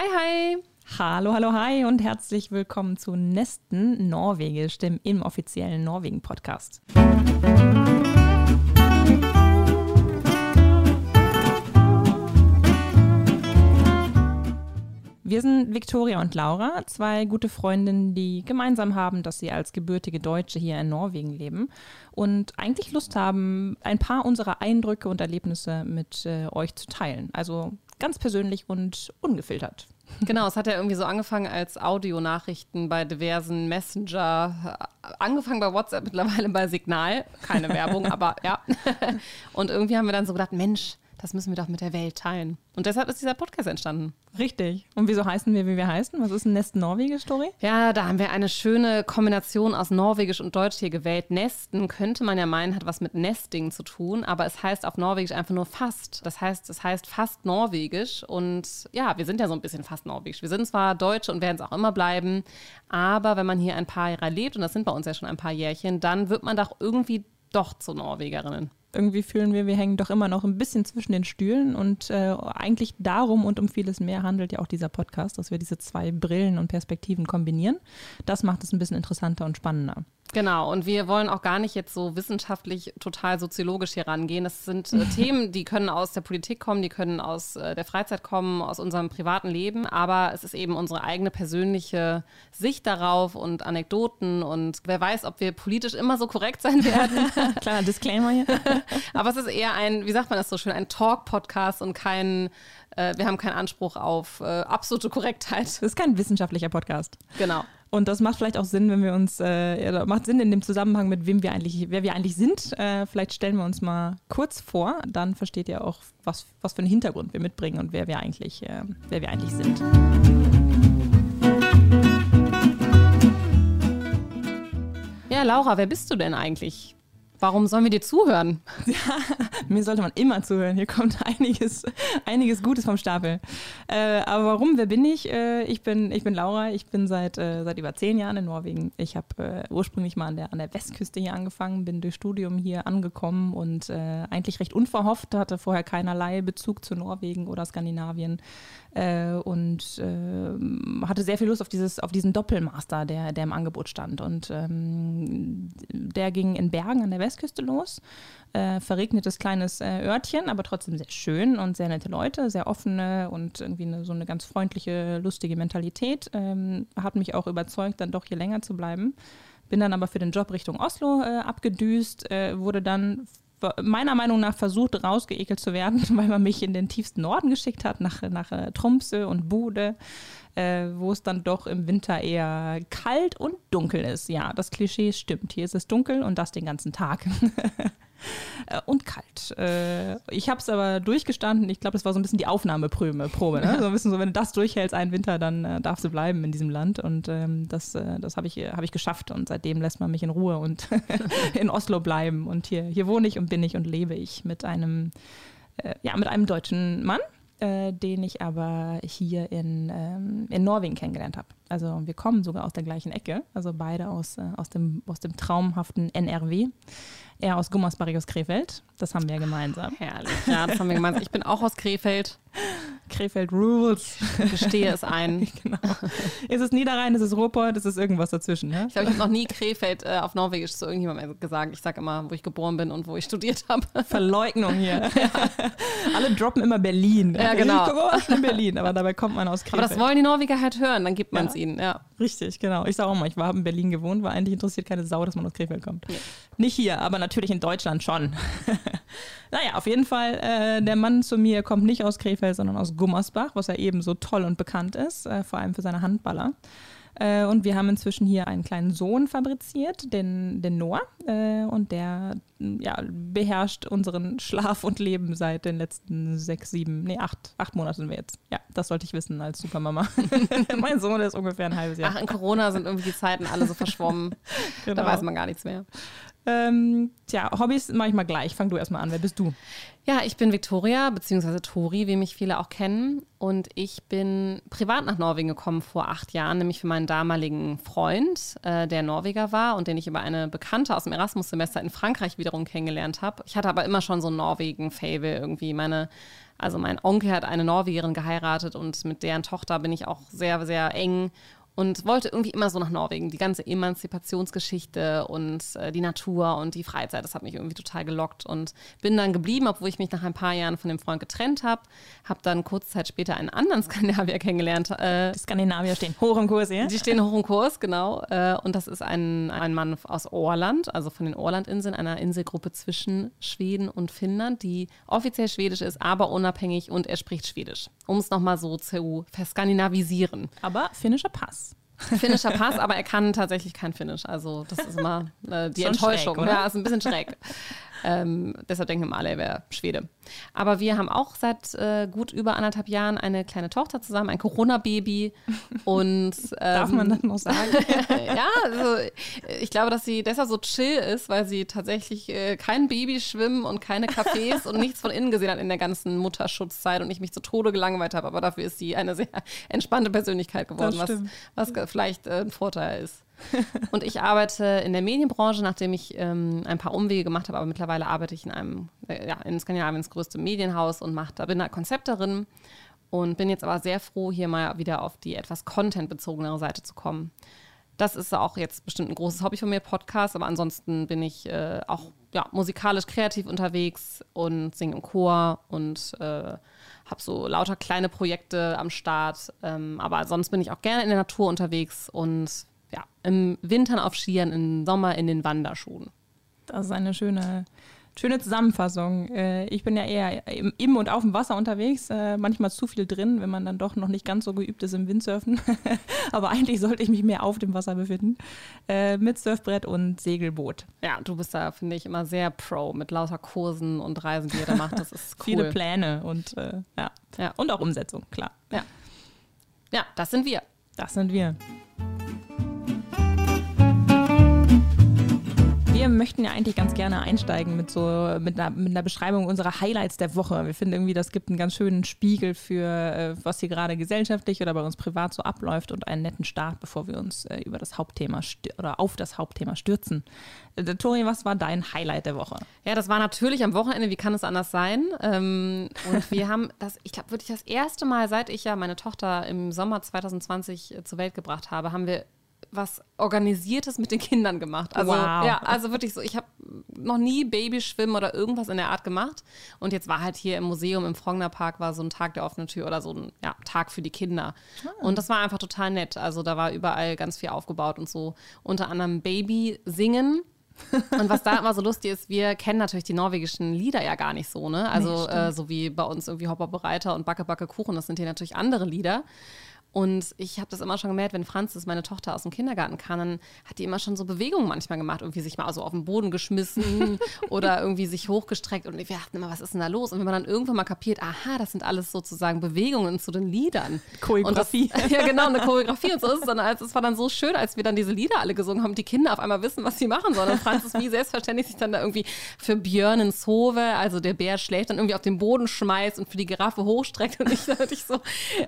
Hi, hi. Hallo, hallo, hi und herzlich willkommen zu Nesten Norwegisch, dem inoffiziellen Norwegen-Podcast. Wir sind Viktoria und Laura, zwei gute Freundinnen, die gemeinsam haben, dass sie als gebürtige Deutsche hier in Norwegen leben und eigentlich Lust haben, ein paar unserer Eindrücke und Erlebnisse mit äh, euch zu teilen. Also ganz persönlich und ungefiltert. Genau, es hat ja irgendwie so angefangen als Audionachrichten bei diversen Messenger, angefangen bei WhatsApp, mittlerweile bei Signal, keine Werbung, aber ja. Und irgendwie haben wir dann so gedacht, Mensch, das müssen wir doch mit der Welt teilen. Und deshalb ist dieser Podcast entstanden. Richtig. Und wieso heißen wir, wie wir heißen? Was ist ein Nest Norwegisch, Story? Ja, da haben wir eine schöne Kombination aus Norwegisch und Deutsch hier gewählt. Nesten könnte man ja meinen, hat was mit Nesting zu tun, aber es heißt auf Norwegisch einfach nur fast. Das heißt, es heißt fast Norwegisch. Und ja, wir sind ja so ein bisschen fast Norwegisch. Wir sind zwar Deutsche und werden es auch immer bleiben, aber wenn man hier ein paar Jahre lebt, und das sind bei uns ja schon ein paar Jährchen, dann wird man doch irgendwie doch zu Norwegerinnen irgendwie fühlen wir, wir hängen doch immer noch ein bisschen zwischen den Stühlen und äh, eigentlich darum und um vieles mehr handelt ja auch dieser Podcast, dass wir diese zwei Brillen und Perspektiven kombinieren. Das macht es ein bisschen interessanter und spannender. Genau, und wir wollen auch gar nicht jetzt so wissenschaftlich total soziologisch hier rangehen. Das sind äh, Themen, die können aus der Politik kommen, die können aus äh, der Freizeit kommen, aus unserem privaten Leben, aber es ist eben unsere eigene persönliche Sicht darauf und Anekdoten und wer weiß, ob wir politisch immer so korrekt sein werden. Kleiner Disclaimer hier. aber es ist eher ein, wie sagt man das so schön, ein Talk-Podcast und kein äh, wir haben keinen Anspruch auf äh, absolute Korrektheit. Das ist kein wissenschaftlicher Podcast. Genau. Und das macht vielleicht auch Sinn, wenn wir uns, äh, macht Sinn in dem Zusammenhang mit wem wir eigentlich, wer wir eigentlich sind. Äh, vielleicht stellen wir uns mal kurz vor, dann versteht ihr auch, was, was für einen Hintergrund wir mitbringen und wer wir eigentlich, äh, wer wir eigentlich sind. Ja, Laura, wer bist du denn eigentlich? Warum sollen wir dir zuhören? Ja, mir sollte man immer zuhören. Hier kommt einiges, einiges Gutes vom Stapel. Äh, aber warum? Wer bin ich? Äh, ich, bin ich bin Laura. Ich bin seit, äh, seit über zehn Jahren in Norwegen. Ich habe äh, ursprünglich mal an der, an der Westküste hier angefangen, bin durch Studium hier angekommen und äh, eigentlich recht unverhofft, hatte vorher keinerlei Bezug zu Norwegen oder Skandinavien äh, und hatte sehr viel Lust auf, dieses, auf diesen Doppelmaster, der, der im Angebot stand. Und ähm, der ging in Bergen an der Westküste Westküste los. Äh, verregnetes kleines äh, Örtchen, aber trotzdem sehr schön und sehr nette Leute, sehr offene und irgendwie eine, so eine ganz freundliche, lustige Mentalität. Ähm, hat mich auch überzeugt, dann doch hier länger zu bleiben. Bin dann aber für den Job Richtung Oslo äh, abgedüst, äh, wurde dann meiner Meinung nach versucht, rausgeekelt zu werden, weil man mich in den tiefsten Norden geschickt hat, nach, nach äh, Tromsø und Bude, äh, wo es dann doch im Winter eher kalt und dunkel ist. Ja, das Klischee stimmt. Hier ist es dunkel und das den ganzen Tag. Äh, und kalt. Äh, ich habe es aber durchgestanden. Ich glaube, das war so ein bisschen die Aufnahmeprobe. Probe, ne? So ein bisschen so, wenn du das durchhältst einen Winter, dann äh, darfst du bleiben in diesem Land. Und ähm, das, äh, das habe ich, hab ich geschafft. Und seitdem lässt man mich in Ruhe und in Oslo bleiben. Und hier, hier wohne ich und bin ich und lebe ich mit einem, äh, ja, mit einem deutschen Mann äh, den ich aber hier in, ähm, in Norwegen kennengelernt habe. Also wir kommen sogar aus der gleichen Ecke, also beide aus, aus, dem, aus dem traumhaften NRW. Er aus Gummersbach, aus Krefeld. Das haben wir gemeinsam. Herrlich. Ja, das haben wir gemeinsam. Ich bin auch aus Krefeld. Krefeld Rules. Ich gestehe es ein. genau. Ist es Niederrhein, ist es Ruhrpott, ist es irgendwas dazwischen? Ne? Ich glaube, ich habe noch nie Krefeld äh, auf Norwegisch zu irgendjemandem gesagt. Ich sage immer, wo ich geboren bin und wo ich studiert habe. Verleugnung hier. Ja. Alle droppen immer Berlin. Ja, genau. Ich komme aus Berlin, aber dabei kommt man aus Krefeld. Aber das wollen die Norweger halt hören, dann gibt man es ja. ihnen. Ja. Richtig, genau. Ich sage auch mal, ich war in Berlin gewohnt, war eigentlich interessiert keine Sau, dass man aus Krefeld kommt. Nee. Nicht hier, aber natürlich in Deutschland schon. naja, auf jeden Fall, äh, der Mann zu mir kommt nicht aus Krefeld, sondern aus Gummersbach, was ja eben so toll und bekannt ist, äh, vor allem für seine Handballer. Äh, und wir haben inzwischen hier einen kleinen Sohn fabriziert, den, den Noah. Äh, und der ja, beherrscht unseren Schlaf und Leben seit den letzten sechs, sieben, nee, acht, acht Monaten sind wir jetzt. Ja, das sollte ich wissen als Supermama. mein Sohn ist ungefähr ein halbes Jahr. Ach, in Corona sind irgendwie die Zeiten alle so verschwommen. genau. Da weiß man gar nichts mehr. Ähm, tja, Hobbys mache ich mal gleich. Fang du erstmal an. Wer bist du? Ja, ich bin Victoria, beziehungsweise Tori, wie mich viele auch kennen. Und ich bin privat nach Norwegen gekommen vor acht Jahren, nämlich für meinen damaligen Freund, äh, der Norweger war und den ich über eine Bekannte aus dem Erasmus-Semester in Frankreich wiederum kennengelernt habe. Ich hatte aber immer schon so ein Norwegen-Fable irgendwie. Meine Also mein Onkel hat eine Norwegerin geheiratet und mit deren Tochter bin ich auch sehr, sehr eng und wollte irgendwie immer so nach Norwegen. Die ganze Emanzipationsgeschichte und äh, die Natur und die Freizeit, das hat mich irgendwie total gelockt und bin dann geblieben, obwohl ich mich nach ein paar Jahren von dem Freund getrennt habe. Habe dann kurze Zeit später einen anderen Skandinavier kennengelernt. Äh, die Skandinavier stehen hoch im Kurs, ja? Die stehen hoch im Kurs, genau. Äh, und das ist ein, ein Mann aus Åland, also von den Ålandinseln, einer Inselgruppe zwischen Schweden und Finnland, die offiziell schwedisch ist, aber unabhängig und er spricht Schwedisch. Um es nochmal so zu verskandinavisieren. Aber finnischer Pass. Finnischer Pass, aber er kann tatsächlich kein Finnisch. Also das ist immer äh, die Schon Enttäuschung. Schräg, ja, ist ein bisschen schräg. Ähm, deshalb denken wir alle, er wäre Schwede. Aber wir haben auch seit äh, gut über anderthalb Jahren eine kleine Tochter zusammen, ein Corona-Baby. Und ähm, darf man das noch sagen? ja, also ich glaube, dass sie deshalb so chill ist, weil sie tatsächlich äh, kein Baby schwimmen und keine Cafés und nichts von innen gesehen hat in der ganzen Mutterschutzzeit und ich mich zu Tode gelangweilt habe. Aber dafür ist sie eine sehr entspannte Persönlichkeit geworden, was, was vielleicht äh, ein Vorteil ist. und ich arbeite in der Medienbranche, nachdem ich ähm, ein paar Umwege gemacht habe, aber mittlerweile arbeite ich in einem, äh, ja, in Skandinaviens größtem Medienhaus und mache, da bin da Konzepterin und bin jetzt aber sehr froh, hier mal wieder auf die etwas contentbezogenere Seite zu kommen. Das ist auch jetzt bestimmt ein großes Hobby von mir, Podcast, aber ansonsten bin ich äh, auch ja, musikalisch kreativ unterwegs und singe im Chor und äh, habe so lauter kleine Projekte am Start. Ähm, aber sonst bin ich auch gerne in der Natur unterwegs und ja, im Winter auf Skiern, im Sommer in den Wanderschuhen. Das ist eine schöne, schöne Zusammenfassung. Äh, ich bin ja eher im, und auf dem Wasser unterwegs, äh, manchmal zu viel drin, wenn man dann doch noch nicht ganz so geübt ist im Windsurfen. Aber eigentlich sollte ich mich mehr auf dem Wasser befinden. Äh, mit Surfbrett und Segelboot. Ja, du bist da, finde ich, immer sehr pro mit lauter Kursen und Reisen, die ihr da macht. Das ist cool. Viele Pläne und ja. ja. Und auch Umsetzung, klar. Ja. Ja, das sind wir. Das sind wir. Wir möchten ja eigentlich ganz gerne einsteigen mit so mit einer, mit einer Beschreibung unserer Highlights der Woche. Wir finden irgendwie, das gibt einen ganz schönen Spiegel für, äh, was hier gerade gesellschaftlich oder bei uns privat so abläuft und einen netten Start, bevor wir uns äh, über das Hauptthema oder auf das Hauptthema stürzen. Äh, Tori, was war dein Highlight der Woche? Ja, das war natürlich am Wochenende. Wie kann es anders sein? Ähm, und wir haben das, ich glaube, wirklich das erste Mal, seit ich ja meine Tochter im Sommer 2020 zur Welt gebracht habe, haben wir was Organisiertes mit den Kindern gemacht. Also, wow. ja, also wirklich so, ich habe noch nie Babyschwimmen oder irgendwas in der Art gemacht. Und jetzt war halt hier im Museum im Frogner Park war so ein Tag der offenen Tür oder so ein ja, Tag für die Kinder. Ah. Und das war einfach total nett. Also da war überall ganz viel aufgebaut und so. Unter anderem Baby singen. Und was da immer so lustig ist, wir kennen natürlich die norwegischen Lieder ja gar nicht so, ne? Also nee, äh, so wie bei uns irgendwie Hopper Bereiter und Backe Backe Kuchen, das sind hier natürlich andere Lieder. Und ich habe das immer schon gemerkt, wenn Franzis, meine Tochter, aus dem Kindergarten kam, dann hat die immer schon so Bewegungen manchmal gemacht, irgendwie sich mal so auf den Boden geschmissen oder irgendwie sich hochgestreckt. Und wir dachten immer, was ist denn da los? Und wenn man dann irgendwann mal kapiert, aha, das sind alles sozusagen Bewegungen zu den Liedern. Choreografie. Das, ja, genau, eine Choreografie. Und so ist es dann. Als, es war dann so schön, als wir dann diese Lieder alle gesungen haben, die Kinder auf einmal wissen, was sie machen sollen. Und Franzis wie selbstverständlich sich dann da irgendwie für Björn ins Hove, also der Bär schläft, dann irgendwie auf den Boden schmeißt und für die Giraffe hochstreckt. Und ich dachte ich so,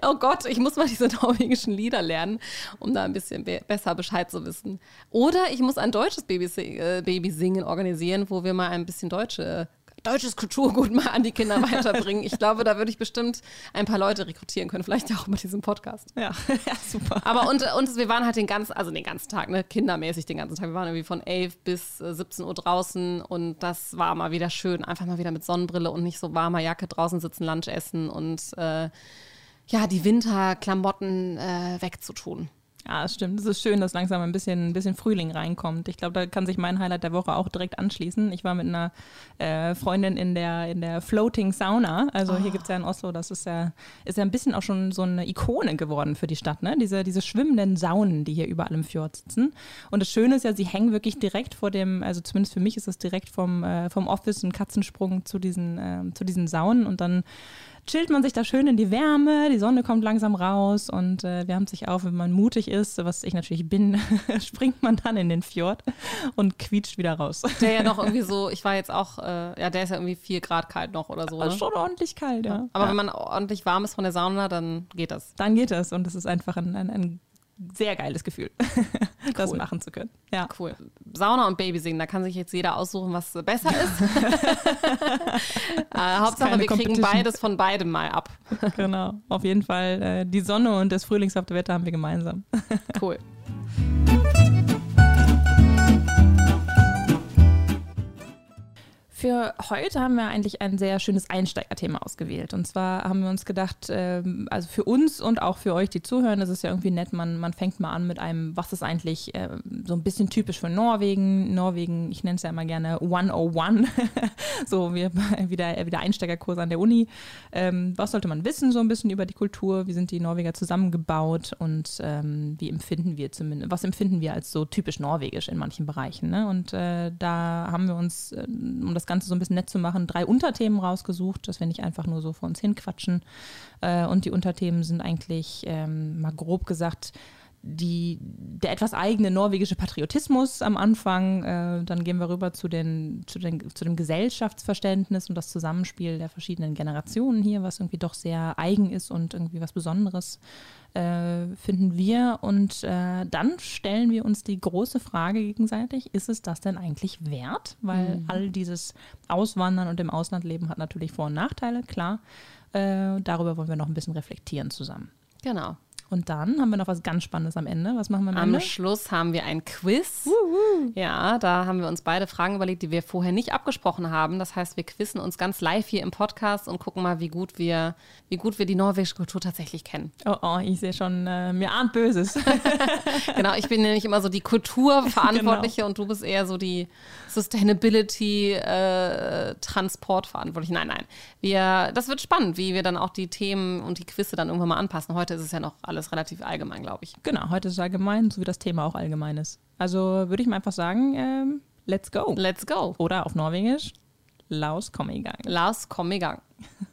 oh Gott, ich muss mal diese norwegischen Lieder lernen, um da ein bisschen be besser Bescheid zu wissen. Oder ich muss ein deutsches Babysingen, äh, Babysingen organisieren, wo wir mal ein bisschen deutsche deutsches Kulturgut mal an die Kinder weiterbringen. Ich glaube, da würde ich bestimmt ein paar Leute rekrutieren können, vielleicht auch über diesen Podcast. Ja, ja super. Aber und, und wir waren halt den ganzen, also den ganzen Tag, ne, kindermäßig den ganzen Tag. Wir waren irgendwie von 11 bis 17 äh, Uhr draußen und das war mal wieder schön. Einfach mal wieder mit Sonnenbrille und nicht so warmer Jacke draußen sitzen, Lunch essen und äh, ja, die Winterklamotten äh, wegzutun. Ja, das stimmt. Es ist schön, dass langsam ein bisschen, ein bisschen Frühling reinkommt. Ich glaube, da kann sich mein Highlight der Woche auch direkt anschließen. Ich war mit einer äh, Freundin in der, in der Floating Sauna. Also oh. hier gibt es ja in Oslo, das ist ja, ist ja ein bisschen auch schon so eine Ikone geworden für die Stadt, ne? Diese, diese schwimmenden Saunen, die hier überall im Fjord sitzen. Und das Schöne ist ja, sie hängen wirklich direkt vor dem, also zumindest für mich ist es direkt vom, äh, vom Office ein Katzensprung zu diesen, äh, zu diesen Saunen und dann chillt man sich da schön in die Wärme, die Sonne kommt langsam raus und äh, wärmt sich auf, wenn man mutig ist, was ich natürlich bin, springt man dann in den Fjord und quietscht wieder raus. Der ja noch irgendwie so, ich war jetzt auch, äh, ja, der ist ja irgendwie vier Grad kalt noch oder so. Also schon ordentlich kalt, ja. Aber ja. wenn man ordentlich warm ist von der Sauna, dann geht das. Dann geht das und es ist einfach ein, ein, ein sehr geiles Gefühl, cool. das machen zu können. Ja. Cool. Sauna und Babysingen, da kann sich jetzt jeder aussuchen, was besser ist. äh, Hauptsache, wir kriegen beides von beidem mal ab. genau, auf jeden Fall. Äh, die Sonne und das frühlingshafte Wetter haben wir gemeinsam. cool. Für heute haben wir eigentlich ein sehr schönes Einsteigerthema ausgewählt. Und zwar haben wir uns gedacht, ähm, also für uns und auch für euch, die zuhören, ist es ja irgendwie nett, man, man fängt mal an mit einem, was ist eigentlich äh, so ein bisschen typisch für Norwegen. Norwegen, ich nenne es ja immer gerne 101, so wie, wie, der, wie der Einsteigerkurs an der Uni. Ähm, was sollte man wissen so ein bisschen über die Kultur? Wie sind die Norweger zusammengebaut und ähm, wie empfinden wir zumindest, was empfinden wir als so typisch norwegisch in manchen Bereichen? Ne? Und äh, da haben wir uns, äh, um das Ganze so ein bisschen nett zu machen, drei Unterthemen rausgesucht, dass wir nicht einfach nur so vor uns hinquatschen. Äh, und die Unterthemen sind eigentlich, ähm, mal grob gesagt, die, der etwas eigene norwegische Patriotismus am Anfang. Äh, dann gehen wir rüber zu, den, zu, den, zu dem Gesellschaftsverständnis und das Zusammenspiel der verschiedenen Generationen hier, was irgendwie doch sehr eigen ist und irgendwie was Besonderes äh, finden wir. Und äh, dann stellen wir uns die große Frage gegenseitig, ist es das denn eigentlich wert? Weil mhm. all dieses Auswandern und im Ausland leben hat natürlich Vor- und Nachteile, klar. Äh, darüber wollen wir noch ein bisschen reflektieren zusammen. Genau. Und dann haben wir noch was ganz Spannendes am Ende. Was machen wir am, am Ende? Am Schluss haben wir ein Quiz. Uhu. Ja, da haben wir uns beide Fragen überlegt, die wir vorher nicht abgesprochen haben. Das heißt, wir quizzen uns ganz live hier im Podcast und gucken mal, wie gut wir, wie gut wir die norwegische Kultur tatsächlich kennen. Oh, oh ich sehe schon, äh, mir ahnt Böses. genau, ich bin nämlich immer so die Kulturverantwortliche genau. und du bist eher so die Sustainability äh, Transportverantwortliche. Nein, nein. Wir, das wird spannend, wie wir dann auch die Themen und die Quizze dann irgendwann mal anpassen. Heute ist es ja noch alles alles relativ allgemein, glaube ich. Genau, heute ist es allgemein, so wie das Thema auch allgemein ist. Also würde ich mal einfach sagen, ähm, let's go. Let's go. Oder auf Norwegisch, Laus kom i gang. Laus kom i gang.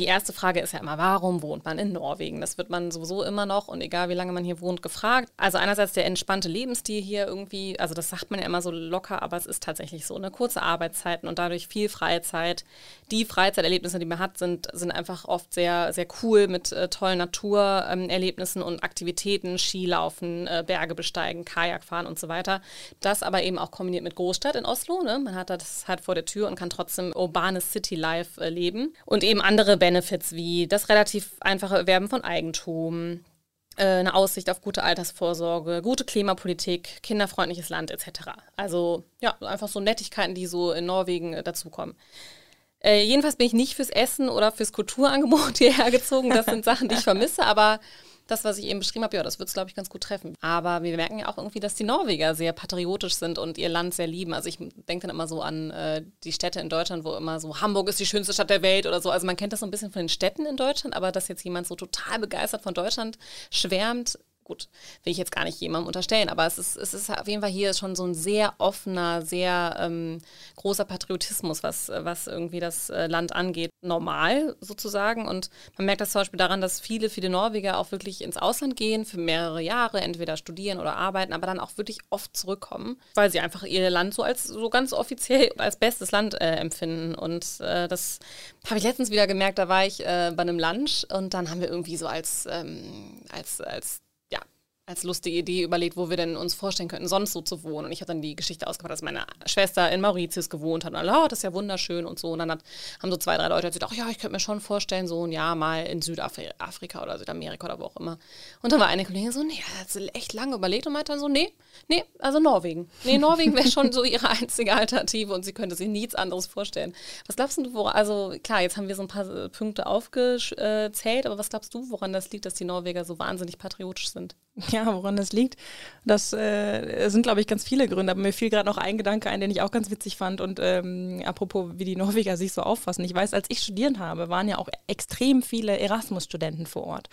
Die erste Frage ist ja immer, warum wohnt man in Norwegen? Das wird man sowieso immer noch und egal wie lange man hier wohnt, gefragt. Also einerseits der entspannte Lebensstil hier irgendwie, also das sagt man ja immer so locker, aber es ist tatsächlich so. Eine kurze Arbeitszeiten und dadurch viel Freizeit. Die Freizeiterlebnisse, die man hat, sind, sind einfach oft sehr, sehr cool mit äh, tollen Naturerlebnissen ähm, und Aktivitäten, Skilaufen, äh, Berge besteigen, Kajak fahren und so weiter. Das aber eben auch kombiniert mit Großstadt in Oslo. Ne? Man hat das halt vor der Tür und kann trotzdem urbanes City-Life äh, leben. Und eben andere Benefits wie das relativ einfache Erwerben von Eigentum, äh, eine Aussicht auf gute Altersvorsorge, gute Klimapolitik, kinderfreundliches Land etc. Also ja, einfach so Nettigkeiten, die so in Norwegen äh, dazukommen. Äh, jedenfalls bin ich nicht fürs Essen oder fürs Kulturangebot hierher gezogen. Das sind Sachen, die ich vermisse, aber das, was ich eben beschrieben habe, ja, das wird es, glaube ich, ganz gut treffen. Aber wir merken ja auch irgendwie, dass die Norweger sehr patriotisch sind und ihr Land sehr lieben. Also ich denke dann immer so an äh, die Städte in Deutschland, wo immer so Hamburg ist die schönste Stadt der Welt oder so. Also man kennt das so ein bisschen von den Städten in Deutschland, aber dass jetzt jemand so total begeistert von Deutschland schwärmt, gut, will ich jetzt gar nicht jemandem unterstellen, aber es ist, es ist auf jeden Fall hier schon so ein sehr offener, sehr ähm, großer Patriotismus, was, was irgendwie das äh, Land angeht, normal sozusagen. Und man merkt das zum Beispiel daran, dass viele, viele Norweger auch wirklich ins Ausland gehen für mehrere Jahre, entweder studieren oder arbeiten, aber dann auch wirklich oft zurückkommen, weil sie einfach ihr Land so als so ganz offiziell als bestes Land äh, empfinden. Und äh, das habe ich letztens wieder gemerkt, da war ich äh, bei einem Lunch und dann haben wir irgendwie so als, ähm, als, als als lustige Idee überlegt, wo wir denn uns vorstellen könnten, sonst so zu wohnen. Und ich habe dann die Geschichte ausgemacht, dass meine Schwester in Mauritius gewohnt hat. Und alle, oh, das ist ja wunderschön und so. Und dann hat, haben so zwei, drei Leute gesagt, ach ja, ich könnte mir schon vorstellen, so ein Jahr mal in Südafrika oder Südamerika oder wo auch immer. Und dann war eine Kollegin so, nee, hat sie echt lange überlegt und meinte dann so, nee, nee, also Norwegen. Nee, Norwegen wäre schon so ihre einzige Alternative und sie könnte sich nichts anderes vorstellen. Was glaubst du, woran, also klar, jetzt haben wir so ein paar Punkte aufgezählt, aber was glaubst du, woran das liegt, dass die Norweger so wahnsinnig patriotisch sind? Ja, woran das liegt, das äh, sind, glaube ich, ganz viele Gründe. Aber mir fiel gerade noch ein Gedanke ein, den ich auch ganz witzig fand. Und ähm, apropos, wie die Norweger sich so auffassen. Ich weiß, als ich studiert habe, waren ja auch extrem viele Erasmus-Studenten vor Ort.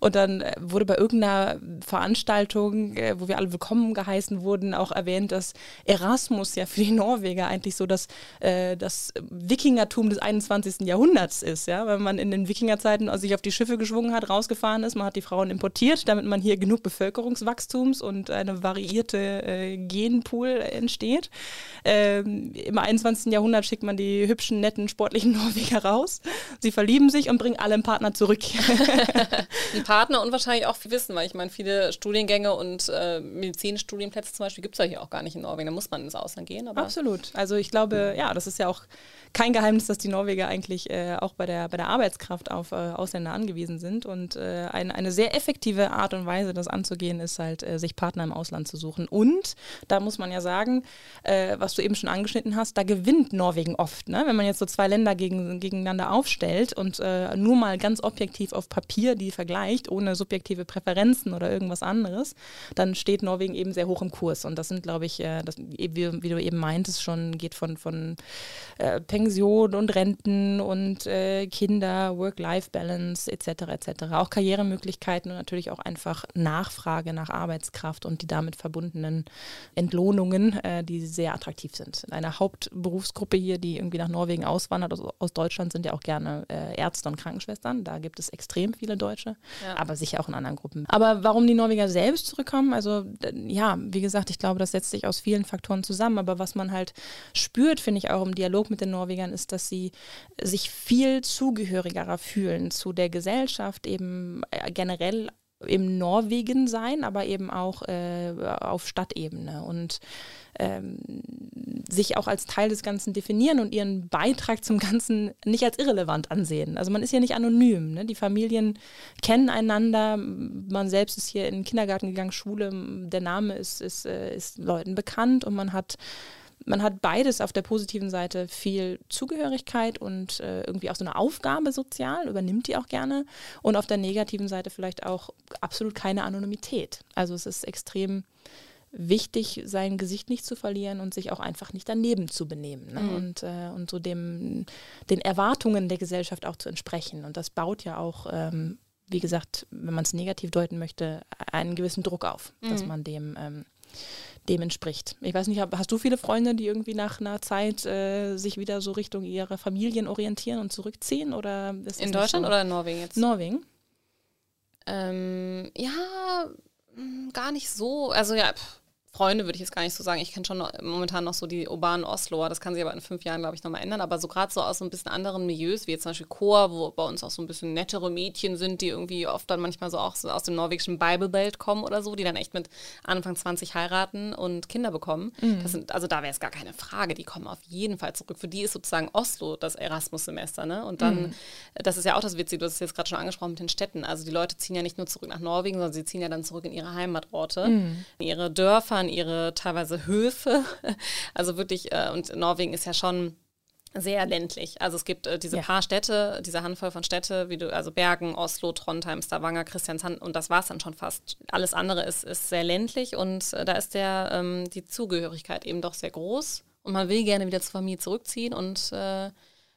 Und dann äh, wurde bei irgendeiner Veranstaltung, äh, wo wir alle willkommen geheißen wurden, auch erwähnt, dass Erasmus ja für die Norweger eigentlich so das, äh, das Wikingertum des 21. Jahrhunderts ist. Ja? Wenn man in den Wikingerzeiten sich auf die Schiffe geschwungen hat, rausgefahren ist, man hat die Frauen importiert, damit man hier genug Bevölkerungswachstums und eine variierte äh, Genpool entsteht. Ähm, Im 21. Jahrhundert schickt man die hübschen, netten, sportlichen Norweger raus. Sie verlieben sich und bringen alle einen Partner zurück. ein Partner und wahrscheinlich auch viel Wissen, weil ich meine, viele Studiengänge und äh, Medizinstudienplätze zum Beispiel gibt es ja hier auch gar nicht in Norwegen. Da muss man ins Ausland gehen. Absolut. Also ich glaube, ja, das ist ja auch kein Geheimnis, dass die Norweger eigentlich äh, auch bei der, bei der Arbeitskraft auf äh, Ausländer angewiesen sind. Und äh, ein, eine sehr effektive Art und Weise, das anzugehen, ist halt, äh, sich Partner im Ausland zu suchen. Und da muss man ja sagen, äh, was du eben schon angeschnitten hast, da gewinnt Norwegen oft. Ne? Wenn man jetzt so zwei Länder gegen, gegeneinander aufstellt und äh, nur mal ganz objektiv auf Papier die vergleicht, ohne subjektive Präferenzen oder irgendwas anderes, dann steht Norwegen eben sehr hoch im Kurs. Und das sind, glaube ich, das, wie, wie, du eben meintest, schon geht von, von äh, Pension und Renten und äh, Kinder, Work-Life-Balance etc. etc. Auch Karrieremöglichkeiten und natürlich auch einfach Nachfrage nach Arbeitskraft und die damit verbundenen Entlohnungen, äh, die sehr attraktiv sind. Eine Hauptberufsgruppe hier, die irgendwie nach Norwegen auswandert, aus, aus Deutschland, sind ja auch gerne äh, Ärzte und Krankenschwestern. Da gibt es extrem viele Deutsche, ja. aber sicher auch in anderen Gruppen. Aber warum die Norweger selbst zurückkommen, also ja, wie gesagt, ich glaube, das setzt sich aus vielen Faktoren zusammen. Aber was man halt spürt, finde ich auch im Dialog mit den Norwegern, ist, dass sie sich viel zugehöriger fühlen zu der Gesellschaft, eben äh, generell im Norwegen sein, aber eben auch äh, auf Stadtebene und ähm, sich auch als Teil des Ganzen definieren und ihren Beitrag zum Ganzen nicht als irrelevant ansehen. Also man ist ja nicht anonym. Ne? Die Familien kennen einander, man selbst ist hier in den Kindergarten gegangen, Schule, der Name ist, ist, äh, ist Leuten bekannt und man hat man hat beides auf der positiven Seite viel Zugehörigkeit und äh, irgendwie auch so eine Aufgabe sozial, übernimmt die auch gerne. Und auf der negativen Seite vielleicht auch absolut keine Anonymität. Also es ist extrem wichtig, sein Gesicht nicht zu verlieren und sich auch einfach nicht daneben zu benehmen ne? mhm. und, äh, und so dem, den Erwartungen der Gesellschaft auch zu entsprechen. Und das baut ja auch, ähm, wie gesagt, wenn man es negativ deuten möchte, einen gewissen Druck auf, mhm. dass man dem ähm, dem entspricht. Ich weiß nicht, hast du viele Freunde, die irgendwie nach einer Zeit äh, sich wieder so Richtung ihrer Familien orientieren und zurückziehen? Oder in Deutschland so? oder in Norwegen jetzt? Norwegen. Ähm, ja, hm, gar nicht so. Also ja, pff, Freunde würde ich jetzt gar nicht so sagen. Ich kenne schon noch, momentan noch so die urbanen Osloer. Das kann sich aber in fünf Jahren, glaube ich, nochmal ändern. Aber so gerade so aus so ein bisschen anderen Milieus, wie jetzt zum Beispiel Chor, wo bei uns auch so ein bisschen nettere Mädchen sind, die irgendwie oft dann manchmal so auch so aus dem norwegischen Bible Belt kommen oder so, die dann echt mit Anfang 20 heiraten und Kinder bekommen. Mhm. Sind, also da wäre es gar keine Frage. Die kommen auf jeden Fall zurück. Für die ist sozusagen Oslo das Erasmus-Semester. Ne? Und dann, mhm. das ist ja auch das Witzige, du hast es jetzt gerade schon angesprochen mit den Städten. Also die Leute ziehen ja nicht nur zurück nach Norwegen, sondern sie ziehen ja dann zurück in ihre Heimatorte, mhm. in ihre Dörfer, in ihre teilweise Höfe. Also wirklich, äh, und Norwegen ist ja schon sehr ländlich. Also es gibt äh, diese ja. paar Städte, diese Handvoll von Städte, wie du, also Bergen, Oslo, Trondheim, Stavanger, Christiansand und das war es dann schon fast. Alles andere ist, ist sehr ländlich und äh, da ist der, ähm, die Zugehörigkeit eben doch sehr groß und man will gerne wieder zur Familie zurückziehen und äh,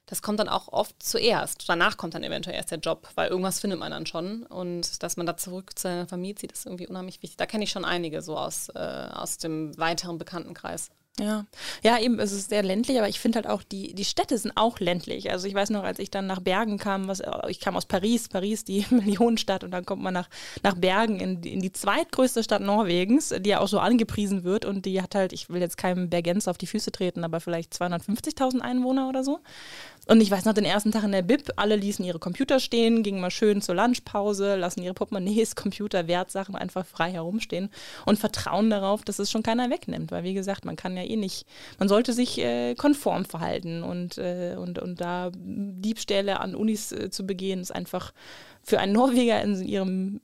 das kommt dann auch oft zuerst. Danach kommt dann eventuell erst der Job, weil irgendwas findet man dann schon. Und dass man da zurück zu seiner Familie zieht, ist irgendwie unheimlich wichtig. Da kenne ich schon einige so aus, äh, aus dem weiteren Bekanntenkreis. Ja, ja, eben, es ist sehr ländlich, aber ich finde halt auch, die, die Städte sind auch ländlich. Also ich weiß noch, als ich dann nach Bergen kam, was, ich kam aus Paris, Paris, die Millionenstadt, und dann kommt man nach, nach Bergen in, in die zweitgrößte Stadt Norwegens, die ja auch so angepriesen wird und die hat halt, ich will jetzt keinem Bergenz auf die Füße treten, aber vielleicht 250.000 Einwohner oder so. Und ich weiß noch, den ersten Tag in der Bib, alle ließen ihre Computer stehen, gingen mal schön zur Lunchpause, lassen ihre Portemonnaies, Computer, Wertsachen einfach frei herumstehen und vertrauen darauf, dass es schon keiner wegnimmt. Weil, wie gesagt, man kann ja eh nicht, man sollte sich äh, konform verhalten und, äh, und, und da Diebstähle an Unis äh, zu begehen, ist einfach für einen Norweger in ihrem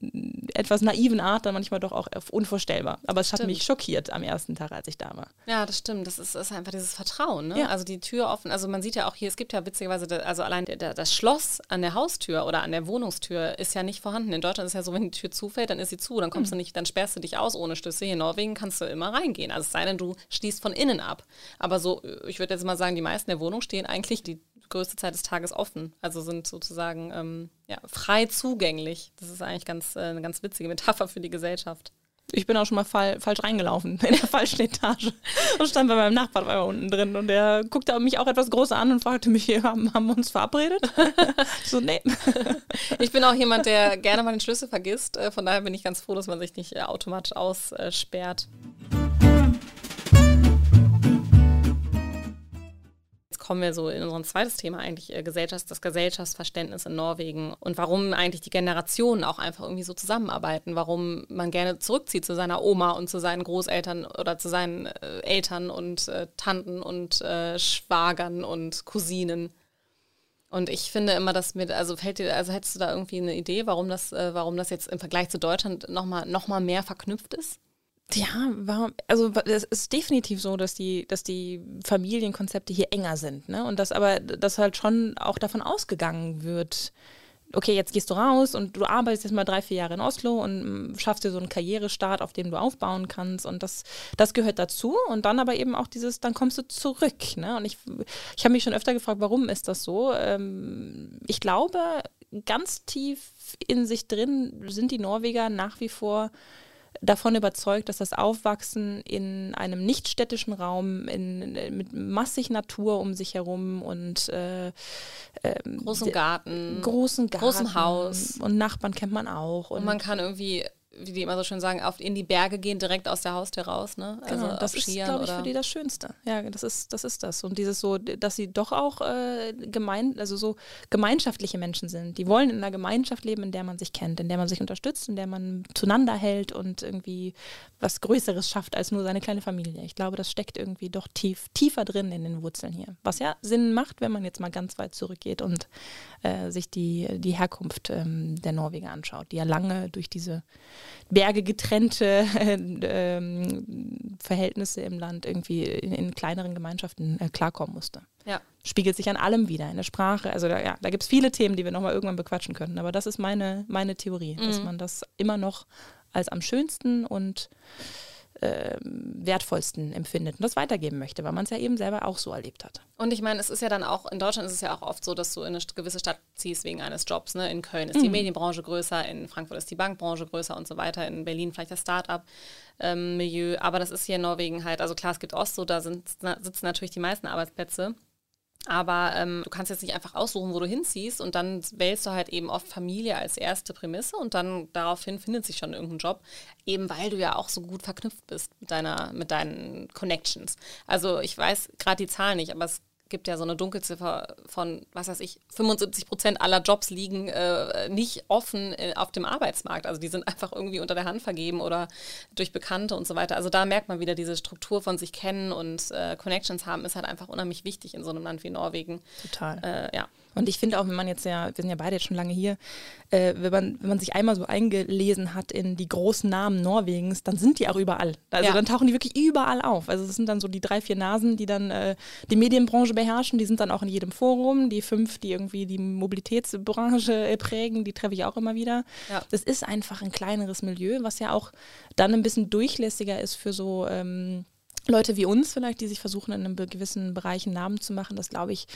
etwas naiven Art dann manchmal doch auch unvorstellbar. Aber es hat mich schockiert am ersten Tag, als ich da war. Ja, das stimmt. Das ist, ist einfach dieses Vertrauen. Ne? Ja. Also die Tür offen. Also man sieht ja auch hier, es gibt ja witzigerweise, also allein das Schloss an der Haustür oder an der Wohnungstür ist ja nicht vorhanden. In Deutschland ist ja so, wenn die Tür zufällt, dann ist sie zu. Dann kommst mhm. du nicht, dann sperrst du dich aus ohne Schlüssel. Hier in Norwegen kannst du immer reingehen. Also es sei denn, du schließt von innen ab. Aber so, ich würde jetzt mal sagen, die meisten der Wohnung stehen eigentlich die größte Zeit des Tages offen. Also sind sozusagen ähm, ja, frei zugänglich. Das ist eigentlich ganz, äh, eine ganz witzige Metapher für die Gesellschaft. Ich bin auch schon mal fall, falsch reingelaufen, in der falschen Etage und stand bei meinem Nachbarn war unten drin und der guckte mich auch etwas groß an und fragte mich, haben, haben wir uns verabredet? so, nee. Ich bin auch jemand, der gerne mal den Schlüssel vergisst. Äh, von daher bin ich ganz froh, dass man sich nicht äh, automatisch aussperrt. Kommen wir so in unser zweites Thema eigentlich, äh, Gesellschafts-, das Gesellschaftsverständnis in Norwegen und warum eigentlich die Generationen auch einfach irgendwie so zusammenarbeiten, warum man gerne zurückzieht zu seiner Oma und zu seinen Großeltern oder zu seinen äh, Eltern und äh, Tanten und äh, Schwagern und Cousinen. Und ich finde immer, dass mir, also fällt dir, also hättest du da irgendwie eine Idee, warum das, äh, warum das jetzt im Vergleich zu Deutschland nochmal noch mal mehr verknüpft ist? Ja, warum, also es ist definitiv so, dass die, dass die Familienkonzepte hier enger sind, ne? Und dass aber das halt schon auch davon ausgegangen wird, okay, jetzt gehst du raus und du arbeitest jetzt mal drei, vier Jahre in Oslo und mm, schaffst dir so einen Karrierestart, auf dem du aufbauen kannst. Und das, das gehört dazu. Und dann aber eben auch dieses, dann kommst du zurück. Ne? Und ich, ich habe mich schon öfter gefragt, warum ist das so? Ähm, ich glaube, ganz tief in sich drin sind die Norweger nach wie vor davon überzeugt, dass das Aufwachsen in einem nichtstädtischen Raum in, mit massig Natur um sich herum und äh, äh, großen Garten, großen Garten, großem Haus. und Nachbarn kennt man auch und, und man kann irgendwie wie die immer so schön sagen, auf, in die Berge gehen, direkt aus der Haustür raus, ne? Also genau, das ist, glaube ich, für die das Schönste. Ja, das ist, das ist das. Und dieses so, dass sie doch auch äh, gemein, also so gemeinschaftliche Menschen sind. Die wollen in einer Gemeinschaft leben, in der man sich kennt, in der man sich unterstützt, in der man zueinander hält und irgendwie was Größeres schafft als nur seine kleine Familie. Ich glaube, das steckt irgendwie doch tief, tiefer drin in den Wurzeln hier. Was ja Sinn macht, wenn man jetzt mal ganz weit zurückgeht und äh, sich die, die Herkunft ähm, der Norweger anschaut, die ja lange durch diese Berge getrennte äh, Verhältnisse im Land irgendwie in, in kleineren Gemeinschaften äh, klarkommen musste. Ja. Spiegelt sich an allem wieder, in der Sprache. Also da, ja, da gibt es viele Themen, die wir nochmal irgendwann bequatschen könnten. Aber das ist meine, meine Theorie, mhm. dass man das immer noch als am schönsten und äh, wertvollsten empfindet und das weitergeben möchte, weil man es ja eben selber auch so erlebt hat. Und ich meine, es ist ja dann auch, in Deutschland ist es ja auch oft so, dass du in eine gewisse Stadt ziehst wegen eines Jobs. Ne? In Köln ist mhm. die Medienbranche größer, in Frankfurt ist die Bankbranche größer und so weiter, in Berlin vielleicht das Start-up-Milieu. Ähm, Aber das ist hier in Norwegen halt, also klar, es gibt Oslo, da sind, sitzen natürlich die meisten Arbeitsplätze. Aber ähm, du kannst jetzt nicht einfach aussuchen, wo du hinziehst und dann wählst du halt eben oft Familie als erste Prämisse und dann daraufhin findet sich schon irgendein Job, eben weil du ja auch so gut verknüpft bist mit, deiner, mit deinen Connections. Also ich weiß gerade die Zahlen nicht, aber es gibt ja so eine Dunkelziffer von, was weiß ich, 75 Prozent aller Jobs liegen äh, nicht offen äh, auf dem Arbeitsmarkt. Also die sind einfach irgendwie unter der Hand vergeben oder durch Bekannte und so weiter. Also da merkt man wieder, diese Struktur von sich kennen und äh, Connections haben, ist halt einfach unheimlich wichtig in so einem Land wie Norwegen. Total. Äh, ja. Und ich finde auch, wenn man jetzt ja, wir sind ja beide jetzt schon lange hier, äh, wenn, man, wenn man sich einmal so eingelesen hat in die großen Namen Norwegens, dann sind die auch überall. Also ja. dann tauchen die wirklich überall auf. Also es sind dann so die drei, vier Nasen, die dann äh, die Medienbranche beherrschen, die sind dann auch in jedem Forum. Die fünf, die irgendwie die Mobilitätsbranche äh, prägen, die treffe ich auch immer wieder. Ja. Das ist einfach ein kleineres Milieu, was ja auch dann ein bisschen durchlässiger ist für so ähm, Leute wie uns vielleicht, die sich versuchen, in einem gewissen Bereich einen Namen zu machen, das glaube ich,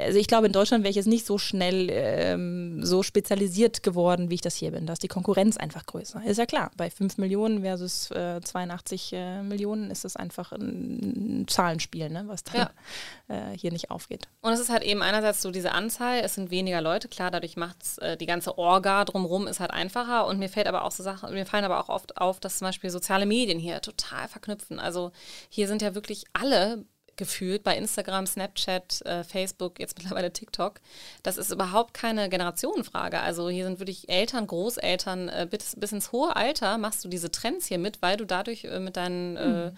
also ich glaube, in Deutschland wäre ich jetzt nicht so schnell ähm, so spezialisiert geworden, wie ich das hier bin. Da ist die Konkurrenz einfach größer. Ist ja klar, bei 5 Millionen versus äh, 82 äh, Millionen ist das einfach ein, ein Zahlenspiel, ne, was da ja. äh, hier nicht aufgeht. Und es ist halt eben einerseits so diese Anzahl, es sind weniger Leute, klar, dadurch macht es äh, die ganze Orga drumherum ist halt einfacher und mir fällt aber auch so Sachen, mir fallen aber auch oft auf, dass zum Beispiel soziale Medien hier total verknüpfen. Also hier sind ja wirklich alle gefühlt bei Instagram, Snapchat, äh, Facebook, jetzt mittlerweile TikTok. Das ist überhaupt keine Generationenfrage. Also hier sind wirklich Eltern, Großeltern, äh, bis, bis ins hohe Alter machst du diese Trends hier mit, weil du dadurch äh, mit deinen mhm